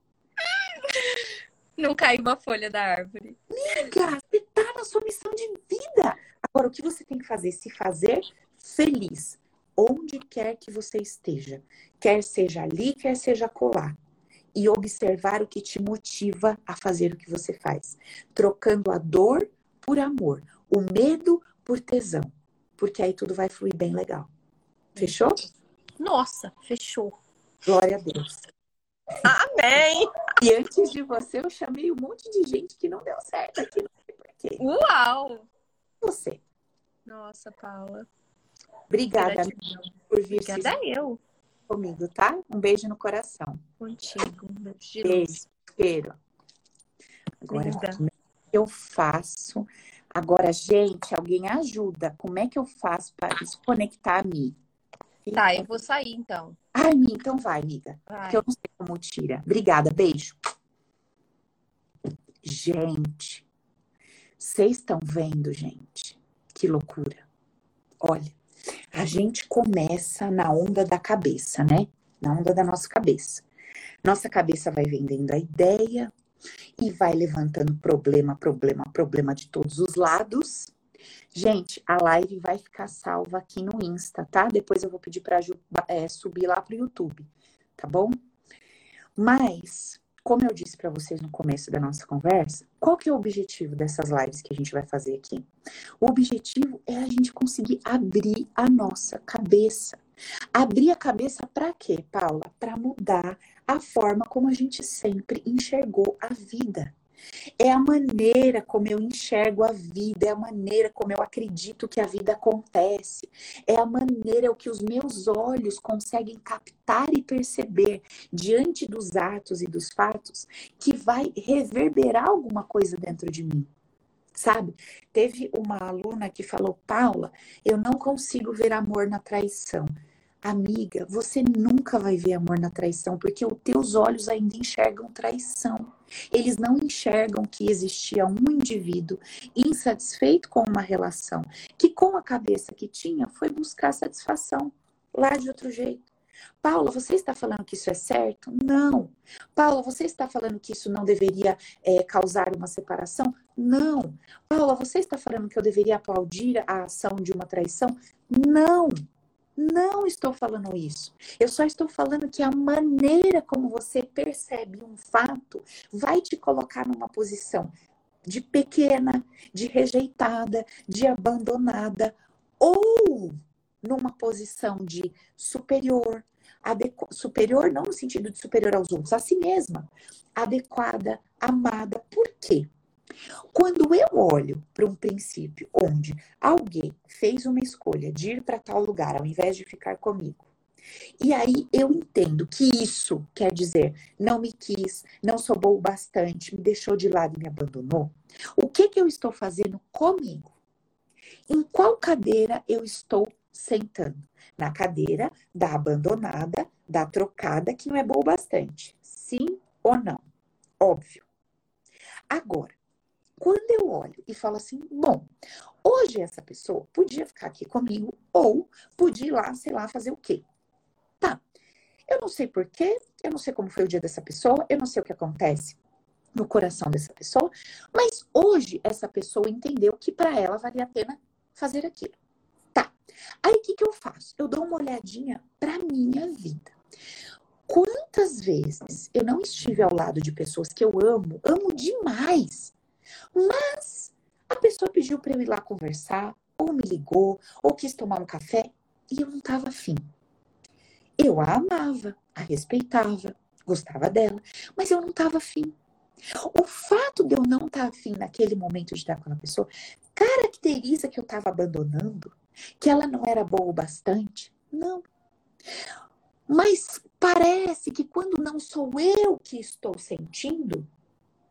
Não caiu uma folha da árvore. Amiga, você tá na sua missão de vida. Agora, o que você tem que fazer? Se fazer feliz, onde quer que você esteja. Quer seja ali, quer seja colar. E observar o que te motiva a fazer o que você faz. Trocando a dor por amor, o medo por tesão. Porque aí tudo vai fluir bem legal. Fechou? Nossa, fechou. Glória a Deus. Amém! E antes de você, eu chamei um monte de gente que não deu certo aqui. Não sei por quê. Uau! Você. Nossa, Paula. Obrigada por vir Obrigada eu. comigo, tá? Um beijo no coração. Contigo. Um beijo de Beijo. Agora, Linda. como é que eu faço? Agora, gente, alguém ajuda. Como é que eu faço para desconectar a mim? Tá, eu vou sair então. Ai, então vai, amiga. Vai. Que eu não sei como tira. Obrigada, beijo. Gente, vocês estão vendo, gente? Que loucura. Olha, A gente começa na onda da cabeça, né? Na onda da nossa cabeça. Nossa cabeça vai vendendo a ideia e vai levantando problema, problema, problema de todos os lados. Gente, a live vai ficar salva aqui no Insta, tá? Depois eu vou pedir para é, subir lá pro YouTube, tá bom? Mas, como eu disse para vocês no começo da nossa conversa, qual que é o objetivo dessas lives que a gente vai fazer aqui? O objetivo é a gente conseguir abrir a nossa cabeça. Abrir a cabeça para quê, Paula? Para mudar a forma como a gente sempre enxergou a vida. É a maneira como eu enxergo a vida, é a maneira como eu acredito que a vida acontece, é a maneira que os meus olhos conseguem captar e perceber diante dos atos e dos fatos que vai reverberar alguma coisa dentro de mim. Sabe? Teve uma aluna que falou: Paula, eu não consigo ver amor na traição. Amiga, você nunca vai ver amor na traição, porque os teus olhos ainda enxergam traição. Eles não enxergam que existia um indivíduo insatisfeito com uma relação, que com a cabeça que tinha foi buscar satisfação lá de outro jeito. Paula, você está falando que isso é certo? Não. Paula, você está falando que isso não deveria é, causar uma separação? Não. Paula, você está falando que eu deveria aplaudir a ação de uma traição? Não. Não estou falando isso. Eu só estou falando que a maneira como você percebe um fato vai te colocar numa posição de pequena, de rejeitada, de abandonada, ou numa posição de superior, superior não no sentido de superior aos outros, a si mesma, adequada, amada. Por quê? Quando eu olho para um princípio onde alguém fez uma escolha de ir para tal lugar ao invés de ficar comigo, e aí eu entendo que isso quer dizer não me quis, não sou bom o bastante, me deixou de lado e me abandonou. O que que eu estou fazendo comigo? Em qual cadeira eu estou sentando? Na cadeira da abandonada, da trocada que não é boa o bastante. Sim ou não? Óbvio. Agora, quando eu olho e falo assim, bom, hoje essa pessoa podia ficar aqui comigo ou podia ir lá, sei lá, fazer o quê? Tá. Eu não sei porquê, eu não sei como foi o dia dessa pessoa, eu não sei o que acontece no coração dessa pessoa, mas hoje essa pessoa entendeu que para ela valia a pena fazer aquilo. Tá. Aí o que, que eu faço? Eu dou uma olhadinha para minha vida. Quantas vezes eu não estive ao lado de pessoas que eu amo, amo demais, mas a pessoa pediu para eu ir lá conversar, ou me ligou, ou quis tomar um café, e eu não estava afim. Eu a amava, a respeitava, gostava dela, mas eu não estava afim. O fato de eu não estar tá afim naquele momento de estar com a pessoa caracteriza que eu estava abandonando, que ela não era boa o bastante? Não. Mas parece que quando não sou eu que estou sentindo,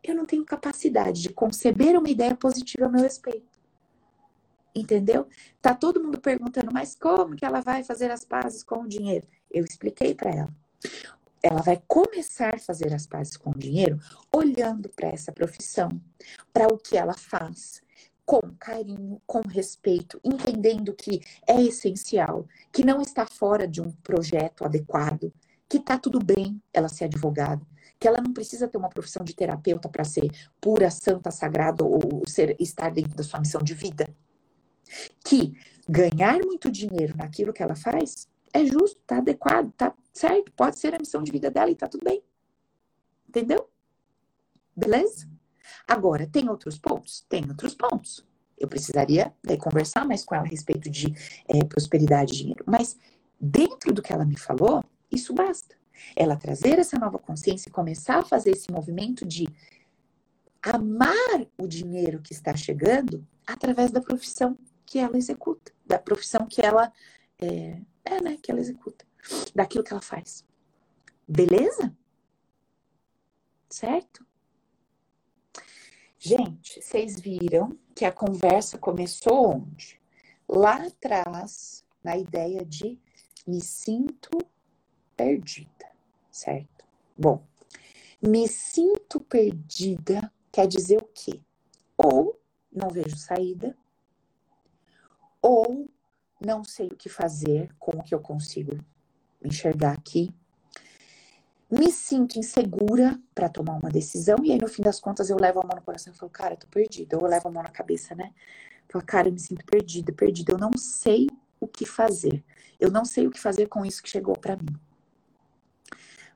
eu não tenho capacidade de conceber uma ideia positiva a meu respeito. Entendeu? Tá todo mundo perguntando, mas como que ela vai fazer as pazes com o dinheiro? Eu expliquei para ela. Ela vai começar a fazer as pazes com o dinheiro olhando para essa profissão, para o que ela faz, com carinho, com respeito, entendendo que é essencial, que não está fora de um projeto adequado, que tá tudo bem ela ser advogada, que ela não precisa ter uma profissão de terapeuta para ser pura, santa, sagrada ou ser, estar dentro da sua missão de vida. Que ganhar muito dinheiro naquilo que ela faz é justo, tá adequado, tá certo, pode ser a missão de vida dela e tá tudo bem. Entendeu? Beleza? Agora, tem outros pontos? Tem outros pontos. Eu precisaria daí, conversar mais com ela a respeito de é, prosperidade e dinheiro. Mas, dentro do que ela me falou, isso basta ela trazer essa nova consciência e começar a fazer esse movimento de amar o dinheiro que está chegando através da profissão que ela executa, da profissão que ela é, é né, que ela executa, daquilo que ela faz. Beleza? Certo? Gente, vocês viram que a conversa começou onde? Lá atrás, na ideia de me sinto perdida certo? Bom, me sinto perdida quer dizer o quê? Ou não vejo saída, ou não sei o que fazer com o que eu consigo enxergar aqui. Me sinto insegura para tomar uma decisão, e aí no fim das contas eu levo a mão no coração e falo, cara, tô perdida. Ou eu levo a mão na cabeça, né? Falo, cara, eu me sinto perdida, perdida. Eu não sei o que fazer. Eu não sei o que fazer com isso que chegou para mim.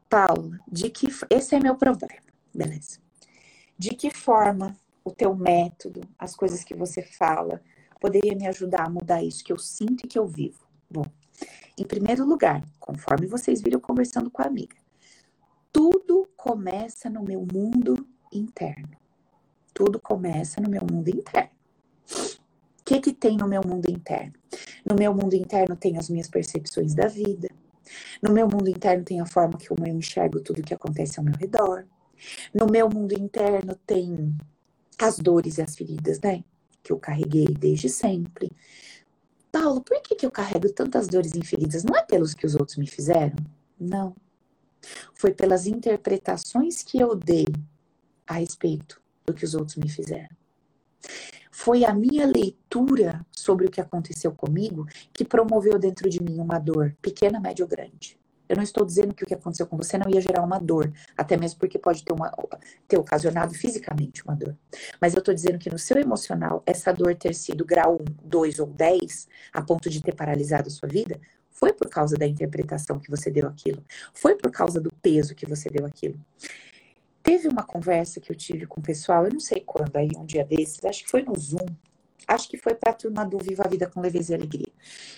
Paulo, de que esse é meu problema, beleza? De que forma o teu método, as coisas que você fala, poderia me ajudar a mudar isso que eu sinto e que eu vivo? Bom, em primeiro lugar, conforme vocês viram conversando com a amiga, tudo começa no meu mundo interno. Tudo começa no meu mundo interno. O que, que tem no meu mundo interno? No meu mundo interno tem as minhas percepções da vida. No meu mundo interno tem a forma que eu enxergo tudo que acontece ao meu redor. No meu mundo interno tem as dores e as feridas, né? Que eu carreguei desde sempre. Paulo, por que, que eu carrego tantas dores e feridas? Não é pelos que os outros me fizeram? Não. Foi pelas interpretações que eu dei a respeito do que os outros me fizeram. Foi a minha leitura sobre o que aconteceu comigo que promoveu dentro de mim uma dor, pequena, média ou grande. Eu não estou dizendo que o que aconteceu com você não ia gerar uma dor, até mesmo porque pode ter, uma, ter ocasionado fisicamente uma dor. Mas eu estou dizendo que no seu emocional, essa dor ter sido grau 1, 2 ou 10, a ponto de ter paralisado a sua vida, foi por causa da interpretação que você deu aquilo. Foi por causa do peso que você deu aquilo. Teve uma conversa que eu tive com o pessoal, eu não sei quando, aí um dia desses, acho que foi no Zoom, acho que foi para a turma do Viva a Vida com Leveza e Alegria,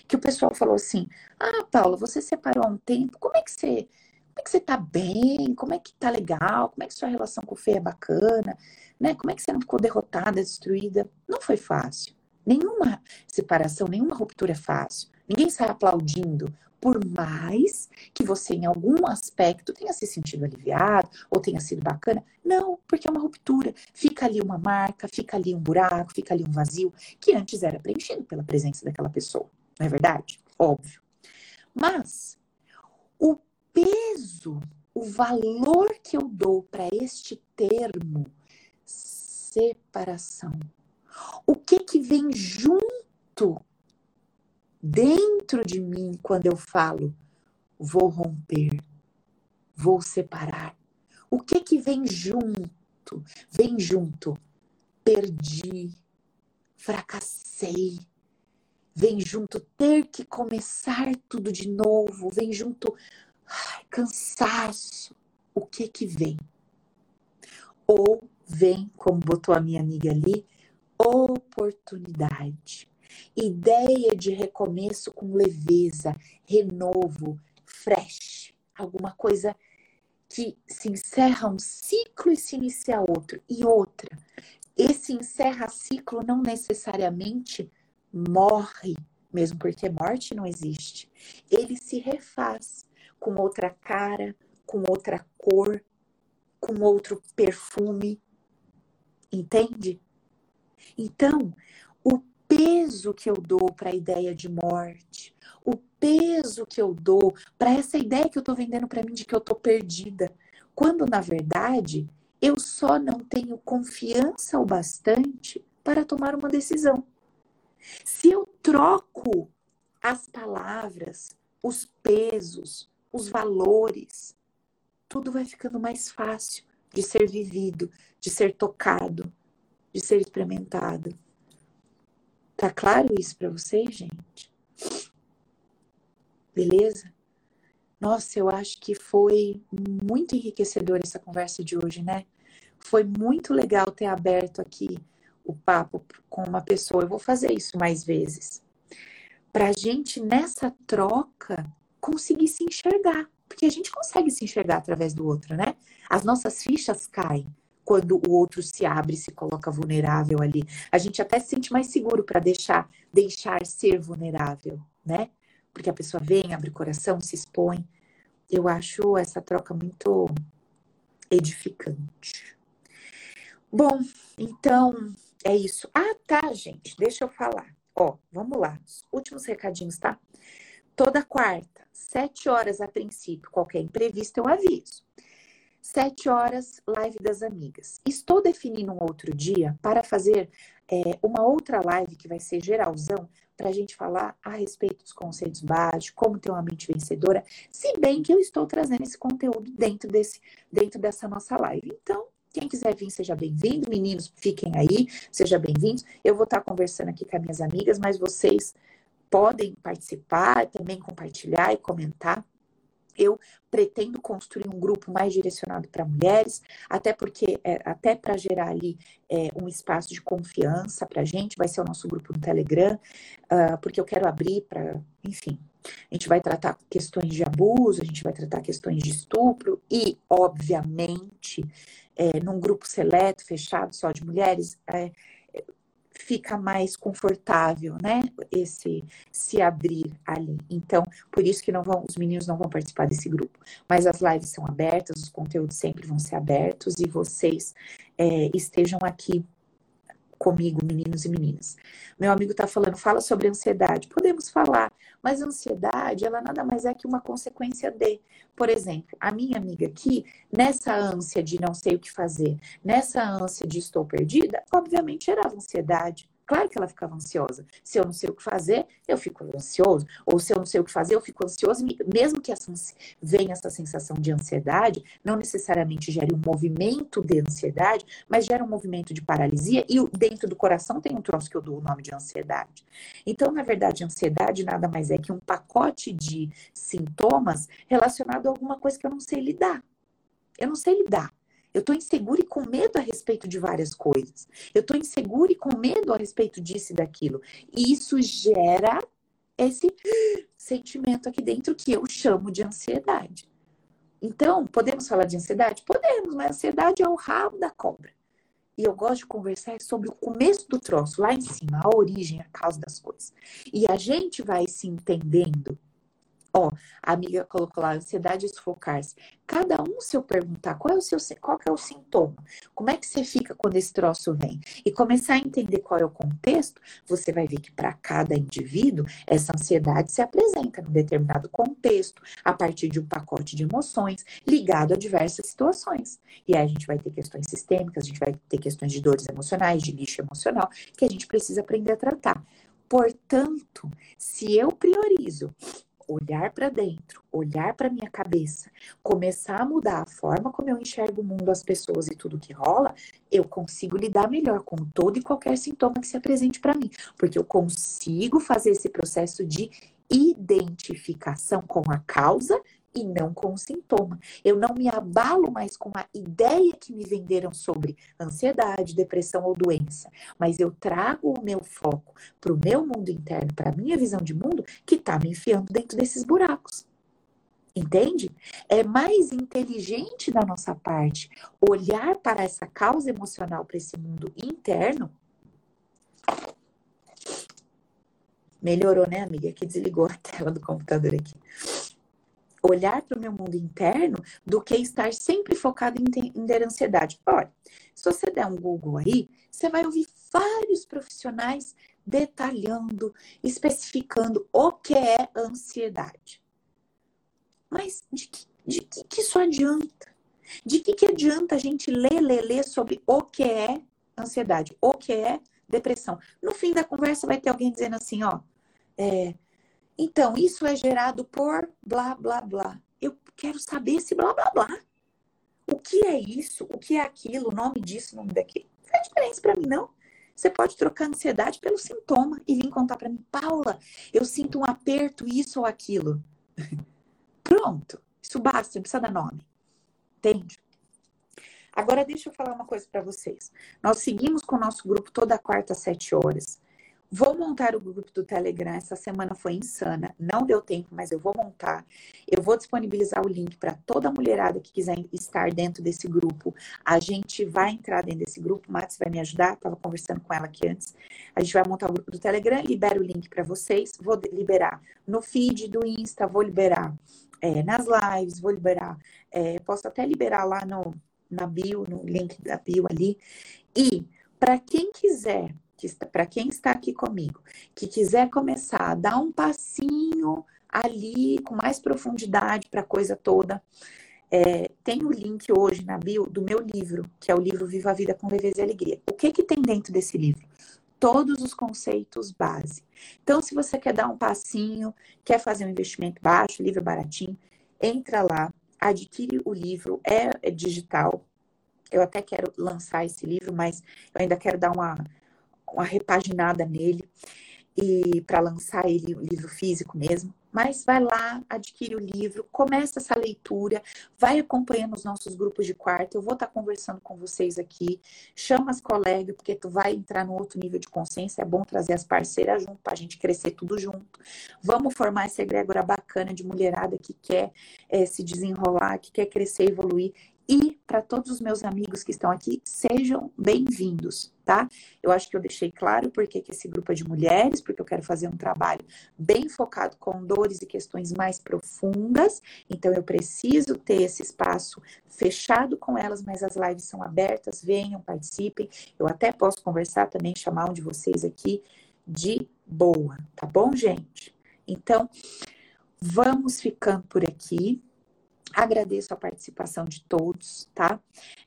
que o pessoal falou assim: Ah, Paula, você separou há um tempo, como é que você. Como é que você tá bem? Como é que tá legal? Como é que sua relação com o Fê é bacana? Né? Como é que você não ficou derrotada, destruída? Não foi fácil. Nenhuma separação, nenhuma ruptura é fácil. Ninguém sai aplaudindo por mais que você, em algum aspecto, tenha se sentido aliviado ou tenha sido bacana. Não, porque é uma ruptura. Fica ali uma marca, fica ali um buraco, fica ali um vazio que antes era preenchido pela presença daquela pessoa. Não é verdade? Óbvio. Mas o peso, o valor que eu dou para este termo, separação, o que que vem junto dentro de mim quando eu falo vou romper, vou separar. O que que vem junto? Vem junto. Perdi, fracassei. Vem junto ter que começar tudo de novo. Vem junto ai, cansaço. O que que vem? Ou vem, como botou a minha amiga ali, oportunidade ideia de recomeço com leveza, renovo, fresh, alguma coisa que se encerra um ciclo e se inicia outro. E outra, esse encerra ciclo não necessariamente morre, mesmo porque morte não existe. Ele se refaz com outra cara, com outra cor, com outro perfume. Entende? Então, peso que eu dou para a ideia de morte, o peso que eu dou para essa ideia que eu estou vendendo para mim de que eu estou perdida, quando na verdade eu só não tenho confiança o bastante para tomar uma decisão. Se eu troco as palavras, os pesos, os valores, tudo vai ficando mais fácil de ser vivido, de ser tocado, de ser experimentado. Tá claro isso para vocês, gente? Beleza? Nossa, eu acho que foi muito enriquecedor essa conversa de hoje, né? Foi muito legal ter aberto aqui o papo com uma pessoa. Eu vou fazer isso mais vezes. Pra gente, nessa troca, conseguir se enxergar. Porque a gente consegue se enxergar através do outro, né? As nossas fichas caem quando o outro se abre, se coloca vulnerável ali. A gente até se sente mais seguro para deixar, deixar ser vulnerável, né? Porque a pessoa vem, abre o coração, se expõe. Eu acho essa troca muito edificante. Bom, então é isso. Ah, tá, gente, deixa eu falar. Ó, vamos lá. Os últimos recadinhos, tá? Toda quarta, sete horas a princípio, qualquer imprevisto eu aviso. Sete horas, live das amigas. Estou definindo um outro dia para fazer é, uma outra live que vai ser geralzão para a gente falar a respeito dos conceitos básicos, como ter uma mente vencedora, se bem que eu estou trazendo esse conteúdo dentro, desse, dentro dessa nossa live. Então, quem quiser vir, seja bem-vindo. Meninos, fiquem aí, sejam bem-vindos. Eu vou estar conversando aqui com as minhas amigas, mas vocês podem participar, também compartilhar e comentar. Eu pretendo construir um grupo mais direcionado para mulheres, até porque, é, até para gerar ali é, um espaço de confiança para a gente, vai ser o nosso grupo no Telegram, uh, porque eu quero abrir para, enfim, a gente vai tratar questões de abuso, a gente vai tratar questões de estupro e, obviamente, é, num grupo seleto, fechado, só de mulheres, é, fica mais confortável, né? Esse se abrir ali. Então, por isso que não vão, os meninos não vão participar desse grupo. Mas as lives são abertas, os conteúdos sempre vão ser abertos e vocês é, estejam aqui comigo, meninos e meninas. Meu amigo está falando, fala sobre ansiedade. Podemos falar, mas a ansiedade, ela nada mais é que uma consequência de. Por exemplo, a minha amiga aqui, nessa ânsia de não sei o que fazer, nessa ânsia de estou perdida, obviamente gerava ansiedade. Claro que ela ficava ansiosa. Se eu não sei o que fazer, eu fico ansioso. Ou se eu não sei o que fazer, eu fico ansioso. Mesmo que essa, venha essa sensação de ansiedade, não necessariamente gere um movimento de ansiedade, mas gera um movimento de paralisia. E dentro do coração tem um troço que eu dou o nome de ansiedade. Então, na verdade, ansiedade nada mais é que um pacote de sintomas relacionado a alguma coisa que eu não sei lidar. Eu não sei lidar. Eu estou insegura e com medo a respeito de várias coisas. Eu estou insegura e com medo a respeito disso e daquilo. E isso gera esse sentimento aqui dentro que eu chamo de ansiedade. Então, podemos falar de ansiedade? Podemos, mas ansiedade é o rabo da cobra. E eu gosto de conversar sobre o começo do troço, lá em cima, a origem, a causa das coisas. E a gente vai se entendendo Ó, a amiga colocou lá, ansiedade e sufocar-se. Cada um, se eu perguntar qual é o seu, qual é o sintoma, como é que você fica quando esse troço vem, e começar a entender qual é o contexto, você vai ver que para cada indivíduo, essa ansiedade se apresenta num determinado contexto, a partir de um pacote de emoções, ligado a diversas situações. E aí a gente vai ter questões sistêmicas, a gente vai ter questões de dores emocionais, de lixo emocional, que a gente precisa aprender a tratar. Portanto, se eu priorizo olhar para dentro, olhar para minha cabeça, começar a mudar a forma como eu enxergo o mundo, as pessoas e tudo que rola, eu consigo lidar melhor com todo e qualquer sintoma que se apresente para mim, porque eu consigo fazer esse processo de identificação com a causa e não com o sintoma. Eu não me abalo mais com a ideia que me venderam sobre ansiedade, depressão ou doença, mas eu trago o meu foco para o meu mundo interno, para a minha visão de mundo, que está me enfiando dentro desses buracos. Entende? É mais inteligente da nossa parte olhar para essa causa emocional, para esse mundo interno. Melhorou, né, amiga? Que desligou a tela do computador aqui olhar para o meu mundo interno do que estar sempre focado em, ter ansiedade. Olha, se você der um Google aí, você vai ouvir vários profissionais detalhando, especificando o que é ansiedade. Mas de que, de que, que isso adianta? De que, que adianta a gente ler, ler, ler sobre o que é ansiedade, o que é depressão? No fim da conversa vai ter alguém dizendo assim, ó, é, então, isso é gerado por blá, blá, blá. Eu quero saber esse blá, blá, blá. O que é isso? O que é aquilo? O nome disso, o nome daquilo. Não faz diferença para mim, não. Você pode trocar ansiedade pelo sintoma e vir contar para mim, Paula, eu sinto um aperto, isso ou aquilo. Pronto. Isso basta, não precisa dar nome. Entende? Agora, deixa eu falar uma coisa para vocês. Nós seguimos com o nosso grupo toda quarta às sete horas. Vou montar o grupo do Telegram. Essa semana foi insana. Não deu tempo, mas eu vou montar. Eu vou disponibilizar o link para toda mulherada que quiser estar dentro desse grupo. A gente vai entrar dentro desse grupo. Matos vai me ajudar. Estava conversando com ela aqui antes. A gente vai montar o grupo do Telegram. Libero o link para vocês. Vou liberar no feed do Insta. Vou liberar é, nas lives. Vou liberar. É, posso até liberar lá no, na bio, no link da bio ali. E para quem quiser para quem está aqui comigo, que quiser começar a dar um passinho ali com mais profundidade para a coisa toda, é, tem o link hoje na bio do meu livro, que é o livro Viva a Vida com Leveza e Alegria. O que que tem dentro desse livro? todos os conceitos base. Então, se você quer dar um passinho, quer fazer um investimento baixo, livro baratinho, entra lá, adquire o livro, é, é digital. Eu até quero lançar esse livro, mas eu ainda quero dar uma, uma repaginada nele e para lançar ele o livro físico mesmo. Mas vai lá, adquire o livro, começa essa leitura, vai acompanhando os nossos grupos de quarto. Eu vou estar conversando com vocês aqui. Chama as colegas, porque tu vai entrar no outro nível de consciência. É bom trazer as parceiras junto para a gente crescer tudo junto. Vamos formar essa egrégora bacana de mulherada que quer é, se desenrolar, que quer crescer, evoluir e para todos os meus amigos que estão aqui, sejam bem-vindos, tá? Eu acho que eu deixei claro porque que esse grupo é de mulheres, porque eu quero fazer um trabalho bem focado com dores e questões mais profundas. Então eu preciso ter esse espaço fechado com elas, mas as lives são abertas, venham, participem. Eu até posso conversar também, chamar um de vocês aqui de boa, tá bom, gente? Então, vamos ficando por aqui. Agradeço a participação de todos, tá?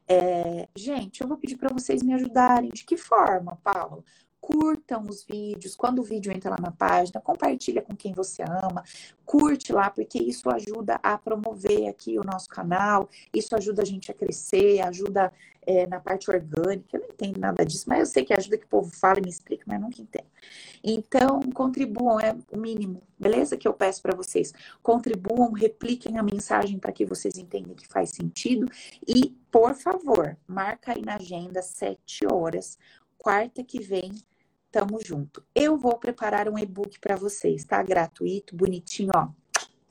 É, gente, eu vou pedir para vocês me ajudarem. De que forma, Paulo? curtam os vídeos, quando o vídeo entra lá na página, compartilha com quem você ama, curte lá, porque isso ajuda a promover aqui o nosso canal, isso ajuda a gente a crescer, ajuda é, na parte orgânica, eu não entendo nada disso, mas eu sei que ajuda que o povo fala e me explica, mas nunca entendo. Então, contribuam, é o mínimo, beleza? Que eu peço para vocês. Contribuam, repliquem a mensagem para que vocês entendam que faz sentido e, por favor, marca aí na agenda sete horas, quarta que vem, tamo junto. Eu vou preparar um e-book para vocês, tá? Gratuito, bonitinho, ó.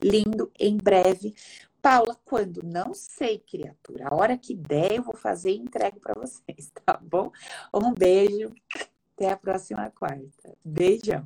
Lindo, em breve. Paula, quando? Não sei, criatura. A hora que der, eu vou fazer e entrego para vocês, tá bom? Um beijo. Até a próxima quarta. Beijão.